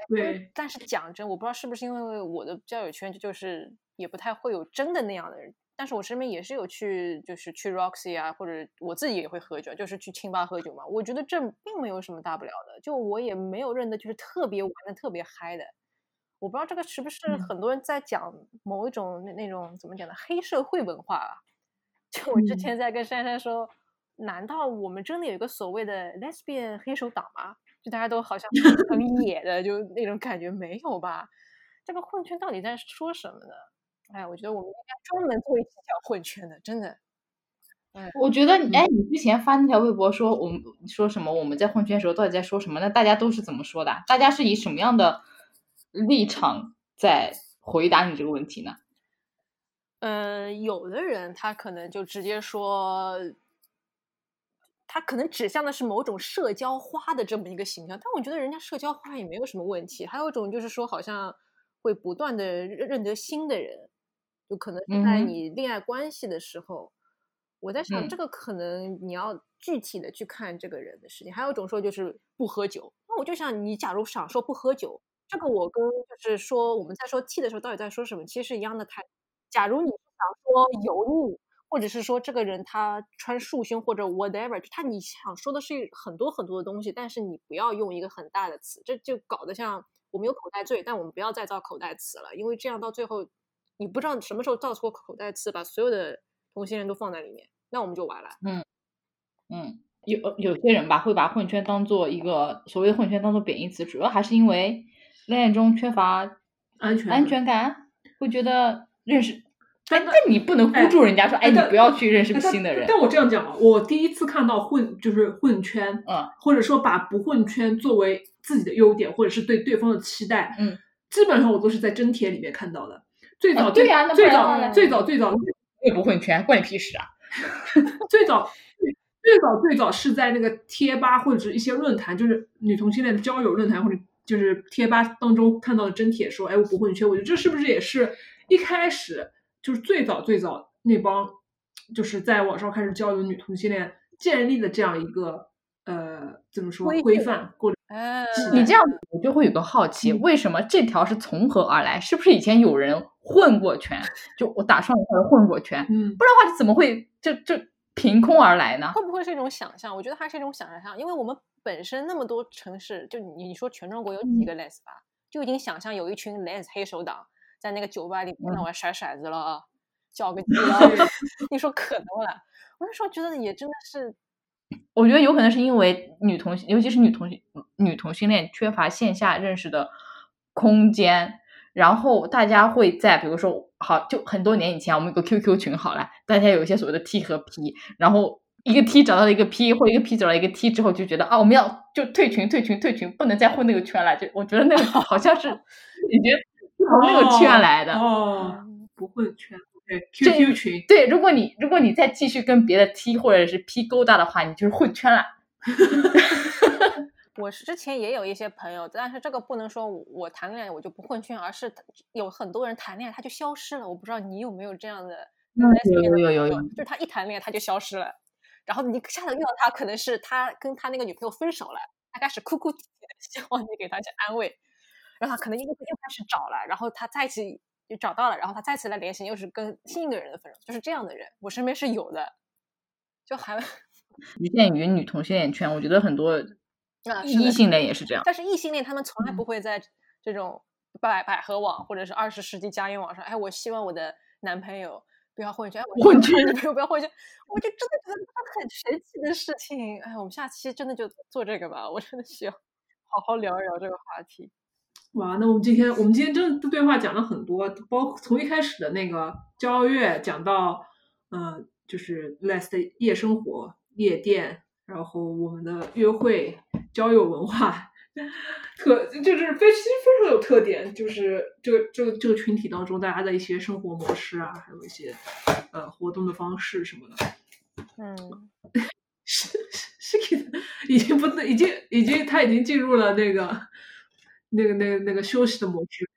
对，但是讲真，我不知道是不是因为我的交友圈就是也不太会有真的那样的人，但是我身边也是有去就是去 Roxy 啊，或者我自己也会喝酒，就是去清吧喝酒嘛。我觉得这并没有什么大不了的，就我也没有认得就是特别玩的特别嗨的。我不知道这个是不是嗯很多人在讲某一种那那种怎么讲的黑社会文化啊？就我之嗯前在跟珊珊说，难道我们真的有一个所谓的 lesbian 黑手党吗？就大家都好像很 [laughs] 野的，就那种感觉没有吧？这个混圈到底在说什么呢？哎，我觉得我们应该专门做一期讲混圈的，真的。我觉得你，哎，你之前发那条微博说我们说什么我们在混圈的时候到底在说什么？那大家都是怎么说的？大家是以什么样的立场在回答你这个问题呢？呃，有的人他可能就直接说，他可能指向的是某种社交花的这么一个形象，但我觉得人家社交花也没有什么问题。还有一种就是说，好像会不断的认认得新的人，就可能是在你恋爱关系的时候，我在想嗯这个可能你要具体的去看这个人的事情。还有一种说就是不喝酒，那我就想你假如想说不喝酒，这个我跟就是说我们在说 T 的时候到底在说什么，其实是一样的态度。假如你是想说油腻，或者是说这个人他穿束胸或者 whatever，他你想说的是很多很多的东西，但是你不要用一个很大的词，这就搞得像我们有口袋罪，但我们不要再造口袋词了，因为这样到最后你不知道什么时候造错口袋词，把所有的同性恋都放在里面，那我们就完了。嗯，有有些人吧会把混圈当做一个所谓的混圈当做贬义词，主要还是因为恋爱中缺乏安全安全感，会觉得认识。[laughs] 但哎，但你不能哎孤注人家说，哎，你不要去认识新的人。但我这样讲啊，我第一次看到混就是混圈，嗯，或者说把不混圈作为自己的优点，或者是对对方的期待，嗯，基本上我都是在真帖里面看到的。最早对呀最早最早最早也不混圈，关你屁事啊！[laughs] 最早最早最早是在那个贴吧或者是一些论坛，就是女同性恋的交友论坛或者就是贴吧当中看到的真帖说，哎，我不混圈。我觉得这是不是也是一开始就是最早最早那帮就是在网上开始交友女同性恋建立的这样一个呃怎么说规范或者哎，你这样，我就会有个好奇，嗯为什么这条是从何而来？是不是以前有人混过圈？就我打上一下混过圈，嗯不然的话，怎么会就就凭空而来呢？会不会是一种想象？我觉得它是一种想象，因为我们本身那么多城市，就你你说全中国有几个 les 吧，就已经想象有一群 les 黑手党在那个酒吧里面，那我要甩骰子了，叫个鸡了 [laughs] [laughs] 你说可多了？我那时候觉得也真的是，我觉得有可能是因为女同性，尤其是女同性女同性恋缺乏线下认识的空间，然后大家会在比如说好，就很多年以前我们有个 QQ 群好了，大家有一些所谓的 T 和 P，然后一个 T 找到了一个 P，或一个 P 找到一个 T 之后，就觉得啊，我们要就退群退群退群，不能再混那个圈了。就我觉得那个 [laughs] 好像是已经从那个圈来的。哦，嗯不混圈对 QQ 群对，如果你如果你再继续跟别的 T 或者是 P 勾搭的话，你就是混圈了。[laughs] 我是之前也有一些朋友，但是这个不能说我我谈恋爱我就不混圈，而是有很多人谈恋爱他就消失了。我不知道你有没有这样的嗯有有有有就是他一谈恋爱他就消失了，然后你下次遇到他，可能是他跟他那个女朋友分手了，他开始哭哭啼啼的，希望你给他一些安慰，然后他可能又又开始找了，然后他再一次就找到了，然后他再次来联系，又是跟新一个人的分手，就是这样的人，我身边是有的，就还局 [laughs] 限于女同性恋圈，我觉得很多啊异性恋也是这样。但是异性恋他们从来嗯不会在这种百百合网或者是二十世纪佳音网上，哎，我希望我的男朋友不要混圈，混希望我的女朋友不要混圈，[laughs] 我就真的觉得它很神奇的事情。哎，我们下期真的就做这个吧，我真的需要好好聊一聊这个话题。哇，那我们今天我们今天真的对话讲了很多，包括从一开始的那个骄傲月讲到，呃，就是 less 的夜生活、夜店，然后我们的约会、交友文化，特就是非其实非常有特点，就是这个这个这个群体当中大家的一些生活模式啊，还有一些呃活动的方式什么的。嗯，[laughs] 是是是的，已经不已经已经他已经进入了那个那个那个那个休息的模式。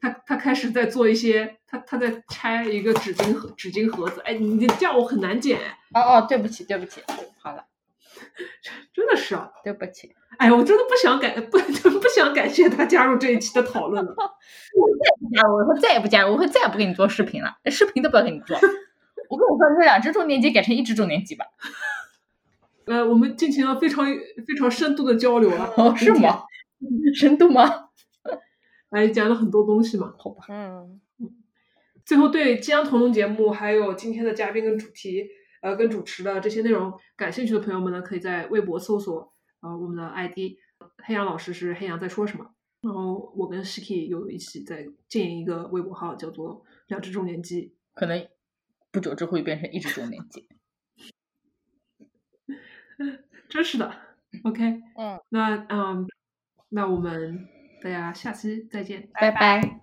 他他开始在做一些，他他在拆一个纸巾盒纸巾盒子。哎，你这样我很难剪，哦哦，对不起，对不起，好了，[laughs] 真的是啊。对不起。哎，我真的不想感不 [laughs] 不想感谢他加入这一期的讨论了。[laughs] 我再不加入，我会再也不加入，我会再也不给你做视频了，视频都不要给你做。我跟你说，这两只重年级改成一只重年级吧。呃，我们进行了非常非常深度的交流啊。哦，是吗？深度吗？哎，讲了很多东西嘛。好吧。嗯，最后对即将同龙节目还有今天的嘉宾跟主题，呃，跟主持的这些内容感兴趣的朋友们呢，可以在微博搜索呃我们的 ID，黑羊老师是黑羊在说什么，然后我跟 Shiki 有一起在建一个微博号，叫做两只重年鸡。可能不久之后会变成一只重年鸡。[laughs] 真是的，OK，[laughs] 嗯，那嗯，那我们大家下期再见。拜拜。